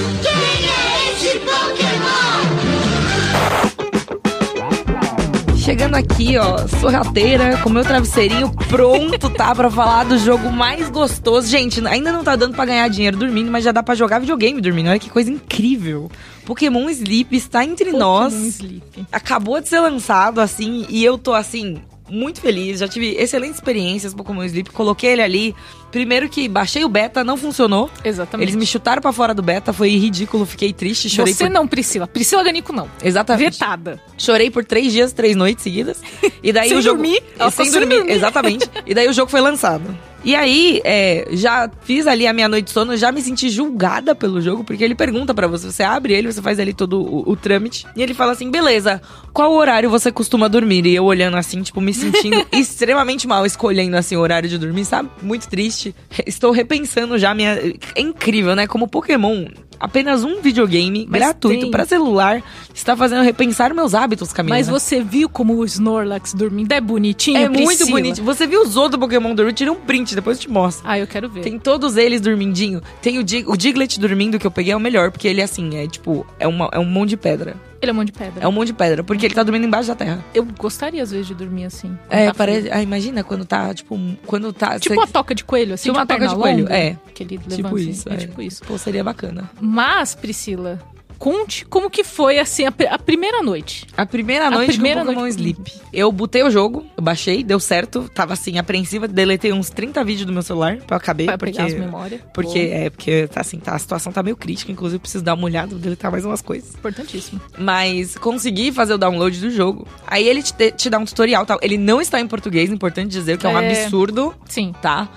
Chegando aqui, ó, sorrateira, com meu travesseirinho pronto, tá? Pra falar do jogo mais gostoso. Gente, ainda não tá dando pra ganhar dinheiro dormindo, mas já dá pra jogar videogame dormindo. Olha que coisa incrível. Pokémon Sleep está entre nós. Pokémon Sleep. Acabou de ser lançado, assim, e eu tô, assim, muito feliz. Já tive excelentes experiências com Pokémon Sleep. Coloquei ele ali. Primeiro que baixei o beta, não funcionou. Exatamente. Eles me chutaram pra fora do beta, foi ridículo, fiquei triste, chorei Você por... não, Priscila. Priscila Ganico não. Exatamente. Vetada. Chorei por três dias, três noites seguidas. E daí Sem o jogo. dormir? Sem ficou sem dormir, dormir. exatamente. E daí o jogo foi lançado. E aí, é, já fiz ali a minha noite de sono, já me senti julgada pelo jogo, porque ele pergunta pra você, você abre ele, você faz ali todo o, o trâmite, e ele fala assim, beleza, qual horário você costuma dormir? E eu olhando assim, tipo, me sentindo extremamente mal, escolhendo assim o horário de dormir, sabe? Muito triste. Estou repensando já minha... É incrível, né? Como Pokémon, apenas um videogame Mas gratuito pra celular está fazendo repensar meus hábitos, Camila. Mas você viu como o Snorlax dormindo? É bonitinho, É muito Priscila? bonito. Você viu os outros Pokémon dormindo? Tira um print, depois eu te mostro. Ah, eu quero ver. Tem todos eles dormindinho. Tem o, Dig o Diglett dormindo, que eu peguei é o melhor, porque ele, assim, é tipo, é, uma, é um monte de pedra. Ele é um monte de pedra. É um monte de pedra, porque ele tá dormindo embaixo da terra. Eu gostaria, às vezes, de dormir assim. É, tá parece. Ah, imagina quando tá, tipo, quando tá. Tipo cê- uma toca de coelho, assim, Tipo uma toca de perna coelho, longa, é. Que ele levanta, Tipo assim, isso. É, é. tipo isso. Pô, seria bacana. Mas, Priscila, conte como que foi, assim, a, a primeira noite. A primeira A noite primeira com Pokémon noite Sleep. Eu botei o jogo, eu baixei, deu certo. Tava assim, apreensiva, deletei uns 30 vídeos do meu celular pra eu acabar. Pra porque... pegar as memórias. Porque, Boa. é, porque, tá assim, tá, a situação tá meio crítica, inclusive eu preciso dar uma olhada, deletar mais umas coisas. Importantíssimo. Mas consegui fazer o download do jogo. Aí ele te, te dá um tutorial, tal. Ele não está em português, importante dizer, que é um É. absurdo, Sim. tá?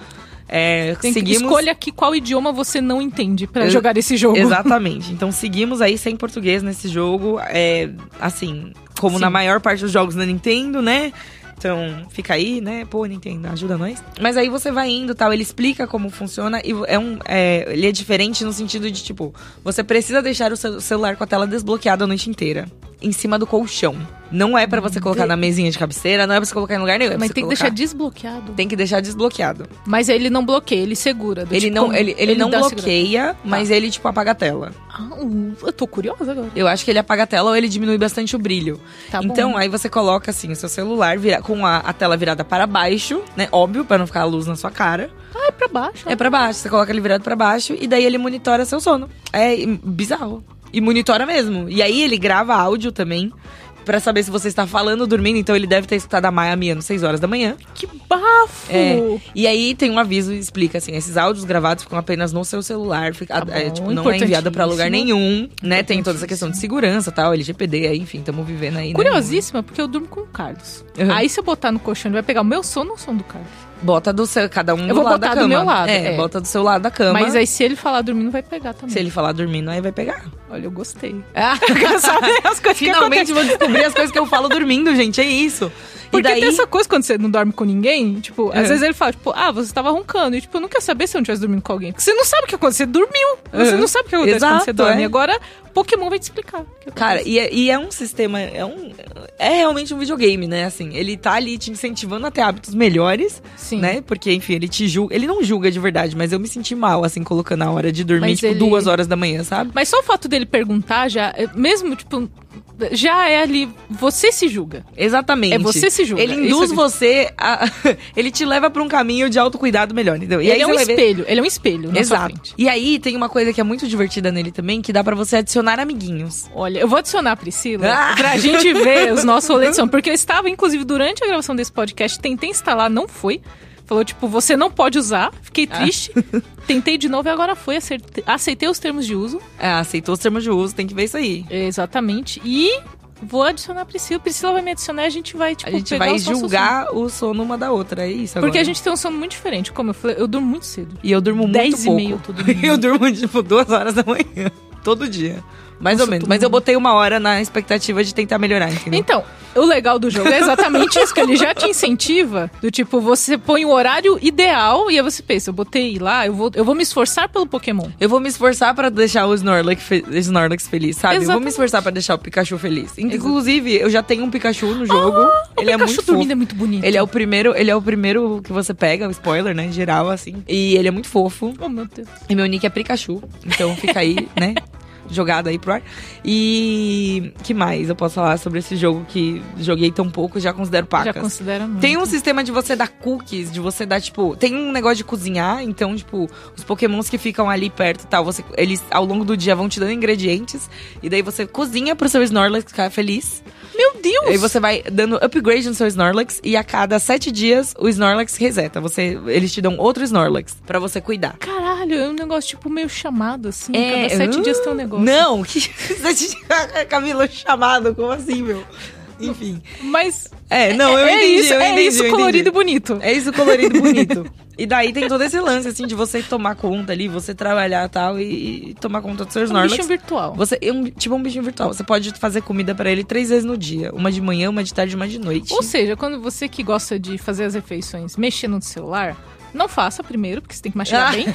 É, Tem que seguimos... escolha aqui qual idioma você não entende pra Ex- jogar esse jogo. Exatamente. Então seguimos aí sem português nesse jogo. É, assim, como Sim. na maior parte dos jogos da Nintendo, né? Então, fica aí, né? Pô, Nintendo, ajuda nós. Mas aí você vai indo tal, ele explica como funciona e é um, é, ele é diferente no sentido de, tipo, você precisa deixar o seu celular com a tela desbloqueada a noite inteira. Em cima do colchão. Não é pra você colocar na mesinha de cabeceira, não é pra você colocar em lugar nenhum. é Mas tem que colocar- deixar desbloqueado. Tem que deixar desbloqueado. Mas ele não bloqueia, ele segura. do Ele tipo, não, como- ele, ele não dá bloqueia, mas ele, tipo, apaga a tela. Ah, uh, eu tô curiosa agora. Eu acho que ele apaga a tela ou ele diminui bastante o brilho. Tá então, bom. aí você coloca assim o seu celular vira, com a, a tela virada para baixo, né? Óbvio, pra não ficar a luz na sua cara. Ah, é pra baixo. É pra baixo, você coloca ele virado pra baixo e daí ele monitora seu sono. É hum, bizarro. E monitora mesmo. E aí ele grava áudio também. Pra saber se você está falando ou dormindo, então ele deve ter escutado a Maia Miano 6 horas da manhã. Que bafo! É. E aí tem um aviso e explica assim: esses áudios gravados ficam apenas no seu celular, fica, Tá é, tipo, não é enviado pra lugar importantíssimo. nenhum, né? Tem toda essa questão de segurança tal, LGPD, aí, enfim, estamos vivendo aí. né? Curiosíssima, porque eu durmo com o Carlos. Uhum. Aí se eu botar no colchão, ele vai pegar o meu sono ou o sono do Carlos? Bota do seu, cada um Eu do vou lado botar da do cama. meu lado, É, é. bota do seu lado da cama. Mas aí se ele falar dormindo, vai pegar também. se ele falar dormindo, aí vai pegar. Olha, eu gostei. Ah, saber as coisas Finalmente vou descobrir as coisas que eu falo dormindo, gente. É isso. Porque e daí. tem essa coisa quando você não dorme com ninguém, tipo, É. às vezes ele fala, tipo, ah, você tava roncando. E tipo, eu não quero saber se eu não tivesse dormindo com alguém. Porque você não sabe o que aconteceu. Você dormiu. Você Uhum. não sabe o que acontece quando você Exato, dorme. é. Agora, Pokémon vai te explicar. Cara, e é, e é um sistema, é um. É realmente um videogame, né? Assim, ele tá ali te incentivando a ter hábitos melhores, Sim. né? Porque, enfim, ele te julga. Ele não julga de verdade, mas eu me senti mal, assim, colocando a hora de dormir, Mas tipo, ele- duas horas da manhã, sabe? Mas só o fato dele perguntar, já, mesmo, tipo, já é ali, você se julga. Exatamente. É você se julga. Ele induz é- você a. ele te leva pra um caminho de autocuidado melhor, entendeu? E aí ele é um vai ver- espelho, ele é um espelho Exato. E aí tem uma coisa que é muito divertida nele também, que dá pra você adicionar amiguinhos. Olha, eu vou adicionar a Priscila Ah! pra gente ver os nossos rolês porque eu estava, inclusive, durante a gravação desse podcast, tentei instalar, não foi. Falou, tipo, você não pode usar. Fiquei triste. Tentei de novo e agora foi. Acerte- Aceitei os termos de uso. É, aceitou os termos de uso, tem que ver isso aí. Exatamente. E vou adicionar a Priscila. Priscila vai me adicionar e a gente vai, tipo, A gente pegar vai julgar o sono uma da outra, é isso Porque agora. a gente tem um sono muito diferente. Como eu falei, eu durmo muito cedo. E eu durmo muito 10 e pouco. meia eu tô dormindo. eu durmo, tipo, duas horas da manhã. Todo dia. Mais Nossa, ou menos. Mas eu botei uma hora na expectativa de tentar melhorar, entendeu? Então, o legal do jogo é exatamente isso, que ele já te incentiva. Do tipo, você põe o horário ideal e aí você pensa, eu botei lá, eu vou, eu vou me esforçar pelo Pokémon. Eu vou me esforçar pra deixar o Snorlax, fe- Snorlax feliz, sabe? Eu vou me Exatamente. esforçar pra deixar o Pikachu feliz. Inclusive, eu já tenho um Pikachu no jogo. ele o é Pikachu muito dormindo fofo. é muito bonito. Ele é o primeiro, ele é o primeiro que você pega, o spoiler, né, em geral assim. E ele é muito fofo. Oh, meu Deus. E meu nick é Pikachu. Então fica aí, né? Jogado aí pro ar. E que mais eu posso falar sobre esse jogo que joguei tão pouco, já considero pacas. Já considera muito. Tem um sistema de você dar cookies, de você dar, tipo. Tem um negócio de cozinhar, então, tipo, os pokémons que ficam ali perto e tal, você, eles ao longo do dia vão te dando ingredientes. E daí você cozinha pro seu Snorlax ficar feliz. Meu Deus! E aí você vai dando upgrade no seu Snorlax. E a cada sete dias o Snorlax reseta. Você, eles te dão outro Snorlax pra você cuidar. Caralho, é um negócio tipo meio chamado, assim. É, Cada sete uh, dias tem um negócio. Não, que. Camila chamado, como assim, meu? Enfim. Mas. É, não, eu é entendi. isso, eu é entendi, isso eu colorido e entendi. bonito. É isso colorido e bonito. E daí tem todo esse lance, assim, de você tomar conta ali, você trabalhar e tal, e, e tomar conta dos seus Um Snorlax. bichinho virtual. Você, é um, tipo um bichinho virtual. Você pode fazer comida pra ele três vezes no dia. Uma de manhã, uma de tarde e uma de noite. Ou seja, quando você que gosta de fazer as refeições mexendo no celular, não faça primeiro, porque você tem que mastigar Ah. bem.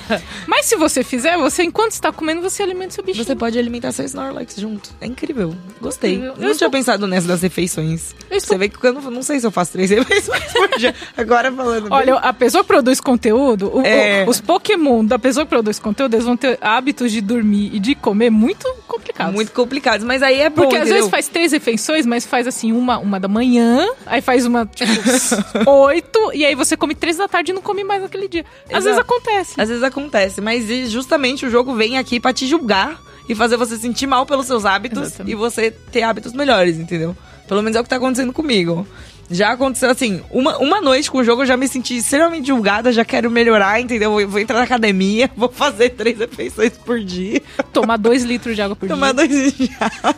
Mas se você fizer, você, enquanto está comendo, você alimenta seu bichinho. Você pode alimentar seu Snorlax junto. É incrível. Gostei. Incrível. Eu não estou- tinha pensado nessa das refeições. Estou- Você vê que eu não, não sei se eu faço três refeições por dia. Agora falando. bem- Olha, a pessoa produz conteúdo, o- É. o- os Pokémon da pessoa que produz conteúdo, eles vão ter hábitos de dormir e de comer muito complicados. muito complicados. Mas aí é bom, Porque às entendeu? vezes faz três refeições, mas faz assim, uma, uma da manhã, aí faz uma, tipo, oito, e aí você come três da tarde e não come mais naquele dia. Às Exato. vezes acontece. Às vezes acontece, mas justamente o jogo vem aqui pra te julgar e fazer você sentir mal pelos seus hábitos Exatamente. e você ter hábitos melhores, entendeu? Pelo menos é o que tá acontecendo comigo. Já aconteceu assim, uma, uma noite com o jogo eu já me senti extremamente julgada, já quero melhorar, entendeu? Vou, vou entrar na academia, vou fazer três refeições por dia, Tomar dois litros de água por tomar dia. dois dias.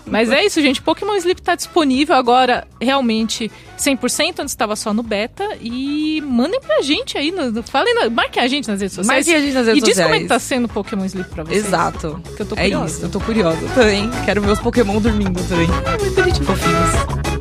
Mas é isso, gente. Pokémon Sleep tá disponível agora, realmente, 100%, antes estava só no beta. E mandem pra gente aí, no, falem, na- marquem a gente nas redes sociais. Marquem a gente nas redes e diz como é sociais. que tá sendo o Pokémon Sleep pra vocês. Exato. Que eu tô é curiosa. isso, eu tô curiosa também. Quero meus Pokémon dormindo também. Ah, muito bonitinho. Fofinhos.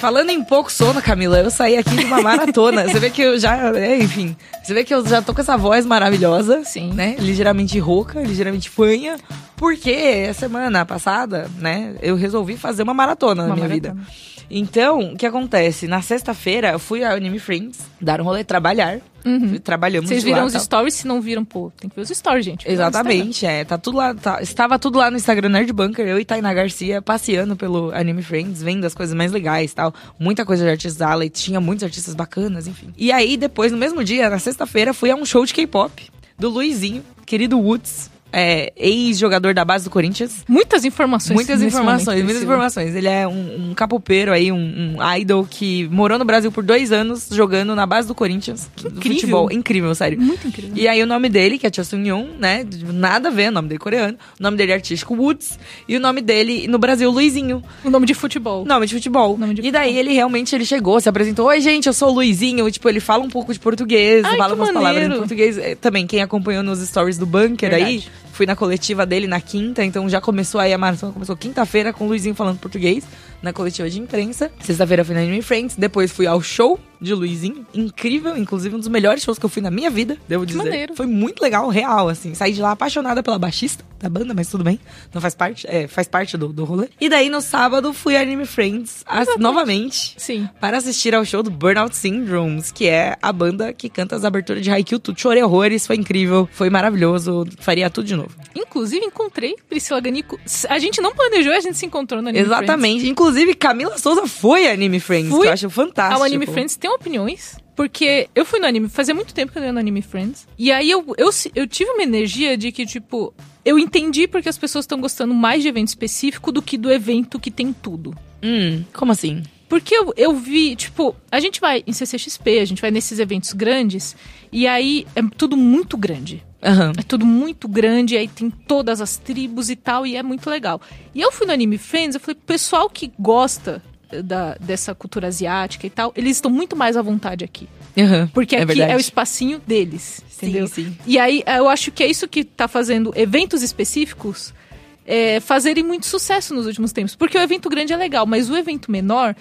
Falando em pouco sono, Camila, eu saí aqui de uma maratona. Você vê que eu já. é, enfim. Você vê que eu já tô com essa voz maravilhosa. Sim. Né? Ligeiramente rouca, ligeiramente fanha. Porque a semana passada, né, eu resolvi fazer uma maratona na Uma minha maratona. vida. Então, o que acontece? Na sexta-feira, eu fui ao Anime Friends, dar um rolê, trabalhar. Trabalhamos Vocês de lá, viram os tal. stories? Se não viram, pô, tem que ver os stories, gente. Exatamente, é. Tá tudo lá. tá- estava tudo lá no Instagram Nerd Bunker, eu e Tainá Garcia passeando pelo Anime Friends, vendo as coisas mais legais e tal. Muita coisa de artistas lá, e tinha muitos artistas bacanas, enfim. E aí, depois, no mesmo dia, na sexta-feira, fui a um show de K-pop do Luizinho, querido Woods. É, ex-jogador da base do Corinthians. Muitas informações. Muitas informações, momento, muitas informações. Ele é um, um capopeiro aí, um, um idol que morou no Brasil por dois anos jogando na base do Corinthians. Que incrível. Futebol. Incrível, sério. Muito incrível. E aí o nome dele, que é Cha Sung Yoon, né? Nada a ver, o nome dele é coreano. O nome dele é artístico Woods. E o nome dele, no Brasil, Luizinho. O nome de futebol. Nome de futebol. Nome de e daí futebol. ele realmente ele chegou, se apresentou. Oi, gente, eu sou o Luizinho. E, tipo, ele fala um pouco de português, Ai, fala umas palavras em maneiro. português. É, Também, quem acompanhou nos stories do Bunker aí, Verdade. Fui na coletiva dele na quinta, então já começou aí a maratona, começou quinta-feira com o Luizinho falando português na coletiva de imprensa. Sexta-feira fui na Anime Friends, depois fui ao show de Luizinho, incrível, inclusive um dos melhores shows que eu fui na minha vida, devo dizer. maneiro. Foi muito legal, real, assim. Saí de lá apaixonada pela baixista da banda, mas tudo bem. Não faz parte, é, faz parte do, do rolê. E daí no sábado fui a Anime Friends as- novamente Sim. para assistir ao show do Burnout Syndromes, que é a banda que canta as aberturas de Haikyuu. Tudo chorei horrores, foi incrível, foi maravilhoso, faria tudo de novo. Inclusive, encontrei Priscila Ganico. A gente não planejou, a gente se encontrou no Anime Exatamente. Inclusive, Camila Souza foi a Anime Friends, Fui que eu acho fantástico. Ao Anime Friends tem opiniões. Porque eu fui no anime, fazia muito tempo que eu ia no Anime Friends. E aí eu, eu, eu tive uma energia de que, tipo, eu entendi porque as pessoas estão gostando mais de evento específico do que do evento que tem tudo. Hum, como assim? Porque eu, eu vi, tipo, a gente vai em CCXP, a gente vai nesses eventos grandes, e aí é tudo muito grande. Aham. É tudo muito grande, aí tem todas as tribos e tal, e é muito legal. E eu fui no Anime Friends, eu falei, pessoal que gosta da, dessa cultura asiática e tal, eles estão muito mais à vontade aqui. Aham. Porque É aqui verdade. é o espacinho deles, Sim, entendeu? sim. E aí eu acho que é isso que tá fazendo eventos específicos é, fazerem muito sucesso nos últimos tempos. Porque o evento grande é legal, mas o evento menor,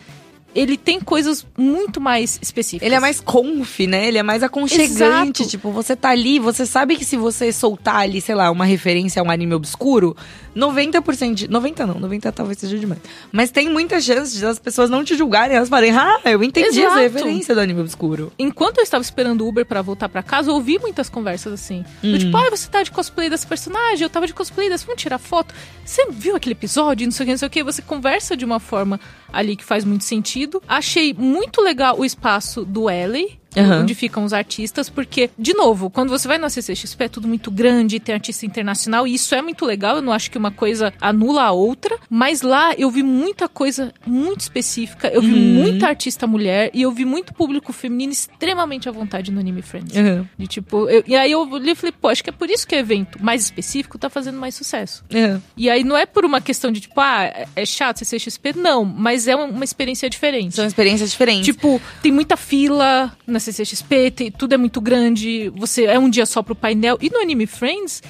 ele tem coisas muito mais específicas. Ele é mais conf, né? Ele é mais aconchegante. Exato. Tipo, você tá ali, você sabe que se você soltar ali, sei lá, uma referência a um anime obscuro, 90% de. 90 não, 90 talvez seja demais. Mas tem muita chance das pessoas não te julgarem. Elas falarem, ah, eu entendi essa Exato. referência do anime obscuro. Enquanto eu estava esperando o Uber pra voltar pra casa, eu ouvi muitas conversas assim. Do Hum. tipo, ai, você tá de cosplay desse personagem, eu tava de cosplay desse, vamos tirar foto. Você viu aquele episódio, não sei o que, não sei o que. Você conversa de uma forma ali que faz muito sentido. Achei muito legal o espaço do Ellie. Aham. Onde ficam os artistas, porque, de novo, quando você vai na CCXP é tudo muito grande, tem artista internacional, e isso é muito legal. Eu não acho que uma coisa anula a outra, mas lá eu vi muita coisa muito específica, eu vi Uhum. muita artista mulher e eu vi muito público feminino extremamente à vontade no Anime Friends. Uhum. De tipo, eu- e aí eu li e falei, pô, acho que é por isso que o evento mais específico tá fazendo mais sucesso. Uhum. E aí não é por uma questão de tipo, ah, é- chato CCXP, não, mas é uma, uma experiência diferente. São experiências diferentes. Tipo, tem muita fila na CCXP, tem- tudo é muito grande, você é um dia só pro painel. E no Anime Friends,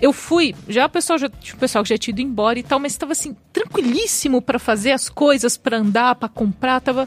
eu fui, já o pessoal já, tinha o pessoal que já tinha ido embora e tal, mas tava assim, tranquilíssimo pra fazer as coisas, pra andar, pra comprar, tava.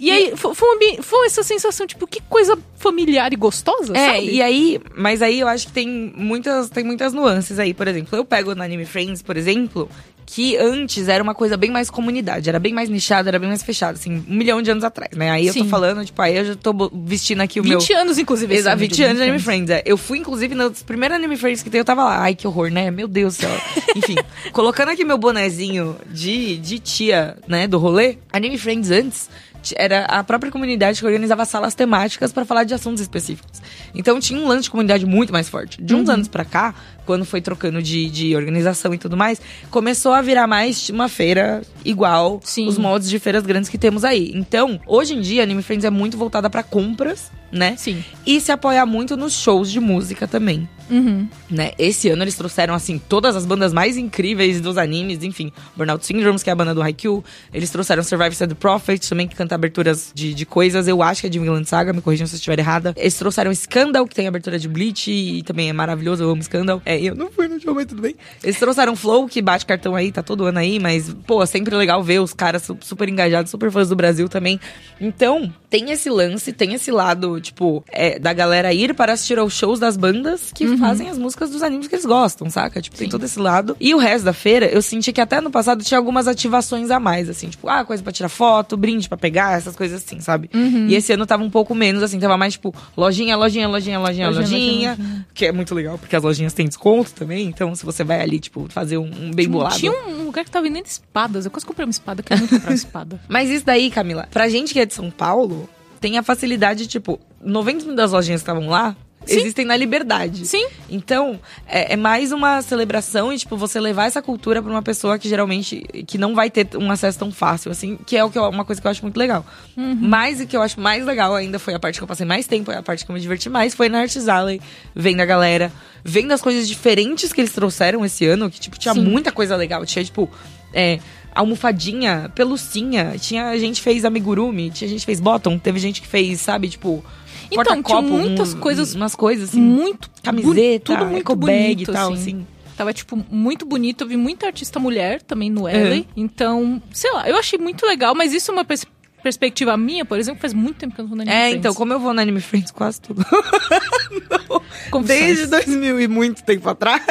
E aí, foi, um foi essa sensação, tipo, que coisa familiar e gostosa, É, sabe? e aí, mas aí eu acho que tem muitas, tem muitas nuances aí. Por exemplo, eu pego no Anime Friends, por exemplo, que antes era uma coisa bem mais comunidade, era bem mais nichada, era bem mais fechada, assim, um milhão de anos atrás, né? Aí eu tô Sim. falando, tipo, aí eu já tô vestindo aqui o meu. 20 anos, inclusive. esse Exato, ano 20 anos de Anime Friends. é. Eu fui, inclusive, nos primeiros Anime Friends que tem, eu tava lá. Ai, que horror, né? Meu Deus do céu. Enfim, colocando aqui meu bonezinho de, de tia, né, do rolê. Anime Friends antes era a própria comunidade que organizava salas temáticas pra falar de assuntos específicos. Então tinha um lance de comunidade muito mais forte. De uns Uhum. anos pra cá, quando foi trocando de, de organização e tudo mais, começou a virar mais uma feira igual Sim. os moldes de feiras grandes que temos aí. Então, hoje em dia, Anime Friends é muito voltada pra compras, né? Sim. E se apoiar muito nos shows de música também. Uhum. Né? Esse ano eles trouxeram, assim, todas as bandas mais incríveis dos animes, enfim. Burnout Syndromes, que é a banda do Haikyuu. Eles trouxeram Survive Said the Prophet, também, que canta aberturas de, de coisas. Eu acho que é de Vinland Saga, me corrijam se eu estiver errada. Eles trouxeram Scandal, que tem abertura de Bleach, e também é maravilhoso, eu amo Scandal. É, eu não fui no show, mas tudo bem. Eles trouxeram Flow, que bate cartão aí, tá todo ano aí, mas, pô, é sempre legal ver os caras su- super engajados, super fãs do Brasil também. Então, tem esse lance, tem esse lado, tipo, é, da galera ir para assistir aos shows das bandas que fazem as músicas dos animes que eles gostam, saca? Tipo, tem todo esse lado. E o resto da feira, eu senti que até no passado tinha algumas ativações a mais, assim, tipo, ah, coisa pra tirar foto, brinde pra pegar, essas coisas assim, sabe? E esse ano tava um pouco menos, assim, tava mais, tipo, lojinha, lojinha, lojinha, lojinha, Lojinha, lojinha. Que é muito legal, porque as lojinhas têm desconto também, então se você vai ali, tipo, fazer um, um bem bolado. Tinha um lugar que tava vendendo espadas. Eu quase comprei uma espada, que eu não comprar uma espada. Mas isso daí, Camila, pra gente que é de São Paulo, tem a facilidade, tipo, 90% das lojinhas que estavam lá Sim. existem na liberdade. Sim. Então, é, é mais uma celebração e, tipo, você levar essa cultura pra uma pessoa que geralmente que não vai ter um acesso tão fácil, assim, que é o que eu- uma coisa que eu acho muito legal. Mas o que eu acho mais legal ainda foi a parte que eu passei mais tempo, a parte que eu me diverti mais, foi na Arts Alley, vendo a galera, vendo as coisas diferentes que eles trouxeram esse ano, que, tipo, tinha Sim. muita coisa legal. Tinha, tipo, é, almofadinha, pelucinha, tinha gente que fez amigurumi, tinha gente que fez bottom, teve gente que fez, sabe, tipo, Então, tinha muitas um- coisas umas coisas assim, muito camiseta, tudo muito bag e tal, assim. assim. Tava, tipo, muito bonito. Eu vi muita artista mulher também no Ellen. Então, sei lá, eu achei muito legal, mas isso é uma pers- perspectiva minha, por exemplo, faz muito tempo que eu não vou na Anime É, Friends. então, como eu vou no Anime Friends quase tudo. Desde 2000 e muito tempo atrás.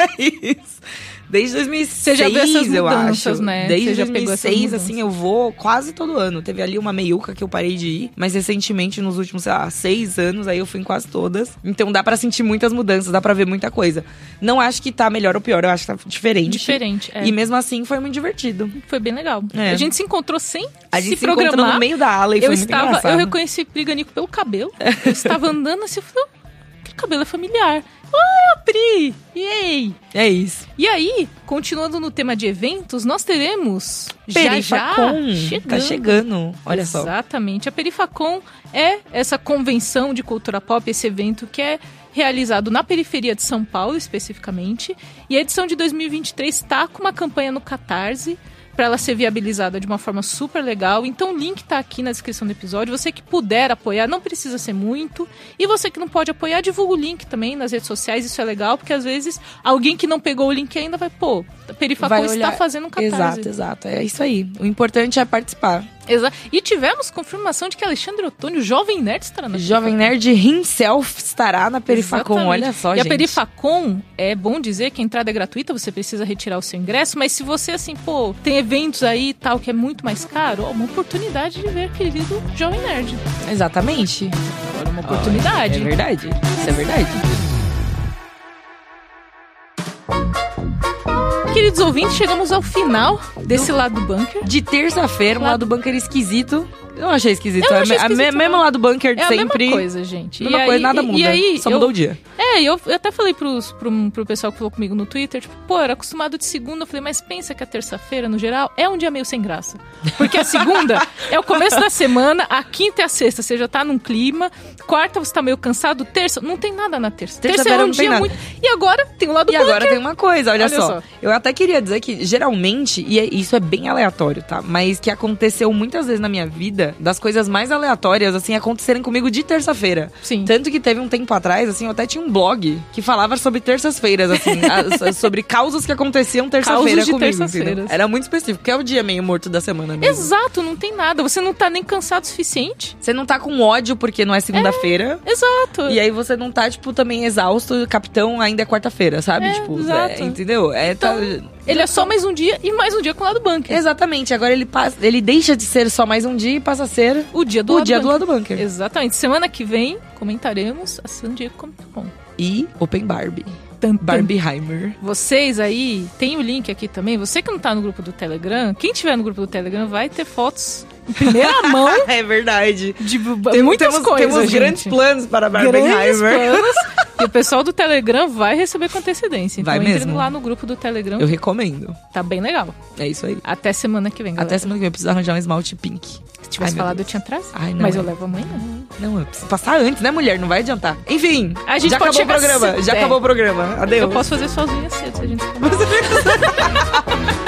Desde 2006, Você já viu essas eu acho. né? Desde Você já pegou essas 2006, mudanças. assim, eu vou quase todo ano. Teve ali uma meiuca que eu parei de ir, mas recentemente, nos últimos, sei lá, seis anos, aí eu fui em quase todas. Então dá pra sentir muitas mudanças, dá pra ver muita coisa. Não acho que tá melhor ou pior, eu acho que tá diferente. Diferente, é. E mesmo assim, foi muito divertido. Foi bem legal. É. A gente se encontrou sem A gente se, se, encontrou no meio da ala e eu foi muito estava, engraçado. eu reconheci Briganico pelo cabelo. Eu estava andando assim, falei, "Oh, aquele cabelo é familiar. Ah, Pri! Yay! É isso. E aí, continuando no tema de eventos, nós teremos já já Perifacon. chegando. Tá chegando. Olha só. Exatamente. A Perifacon é essa convenção de cultura pop, esse evento que é realizado na periferia de São Paulo, especificamente. E a edição de 2023 está com uma campanha no Catarse para ela ser viabilizada de uma forma super legal. Então o link tá aqui na descrição do episódio. Você que puder apoiar, não precisa ser muito. E você que não pode apoiar, divulga o link também nas redes sociais. Isso é legal, porque às vezes alguém que não pegou o link ainda vai, pô, Perifacon Vai está olhar- fazendo um catarse. Exato, exato. É isso aí. O importante é participar. Exa- E tivemos confirmação de que Alexandre Otônio, jovem nerd, estará na Jovem Nerd himself estará na Perifacon. Exatamente. Olha só, e gente. a Perifacon, é bom dizer que a entrada é gratuita, você precisa retirar o seu ingresso, mas se você, assim, pô, tem eventos aí e tal que é muito mais caro, ó, uma oportunidade de ver querido Jovem Nerd. Exatamente. Olha, uma oportunidade. É verdade. Isso é verdade. Queridos ouvintes, chegamos ao final desse lado do bunker. De terça-feira, um Lado- lado bunker esquisito. Eu não achei esquisito. Eu é achei a esquisito, mesmo não. lado bunker de É a sempre. mesma coisa, gente. Mesma E coisa, aí- nada muda. E aí, Só eu- mudou o dia. É, eu, eu até falei pros, pro, pro pessoal que falou comigo no Twitter, tipo, pô, era acostumado de segunda. Eu falei, mas pensa que a terça-feira, no geral, é um dia meio sem graça. Porque a segunda é o começo da semana, a quinta e a sexta você já tá num clima, quarta você tá meio cansado, terça, não tem nada na terça. Terça Terça-feira era um não tem dia nada. muito. E agora tem o lado E agora tem uma coisa, olha, Olha só. só. Eu até queria dizer que, geralmente, e é- isso é bem aleatório, tá? Mas que aconteceu muitas vezes na minha vida, das coisas mais aleatórias, assim, acontecerem comigo de terça-feira. Sim. Tanto que teve um tempo atrás, assim, eu até tinha um blog que falava sobre terças-feiras, assim, a- sobre causas que aconteciam terça-feira comigo, entendeu? Era muito específico, que é o dia meio morto da semana mesmo. Exato, não tem nada. Você não tá nem cansado o suficiente. Você não tá com ódio porque não é segunda-feira. Exato. E aí você não tá, tipo, também exausto, capitão, ainda é quarta-feira, sabe? É, tipo, exato. é, entendeu? É, tá- Ele é só mais um dia e mais um dia com o lado bunker. Exatamente, agora ele passa, ele deixa de ser só mais um dia e passa a ser O dia do o lado dia bunker. do lado bunker. Exatamente. Semana que vem comentaremos a San Diego Comic Con. E Open Barbie. Barbieheimer. Vocês aí, tem o link aqui também. Você que não tá no grupo do Telegram, quem tiver no grupo do Telegram vai ter fotos primeira mão É verdade. de Temos, muitas temos, coisas. temos gente. grandes planos para Grandes Barbieheimer. planos. e o pessoal do Telegram vai receber com antecedência. Então Vai entre mesmo. lá no grupo do Telegram. Eu recomendo. Tá bem legal. É isso aí. Até semana que vem, galera. Até semana que vem eu preciso arranjar um esmalte pink. Se tivesse Ai, falado, eu tinha trazido. Ai, não, Mas é. eu levo amanhã. Não, eu preciso passar antes, né, mulher? Não vai adiantar. Enfim, A gente já pode acabou o programa. cedo. Já É. acabou o programa. Adeus. Eu posso fazer sozinha cedo se a gente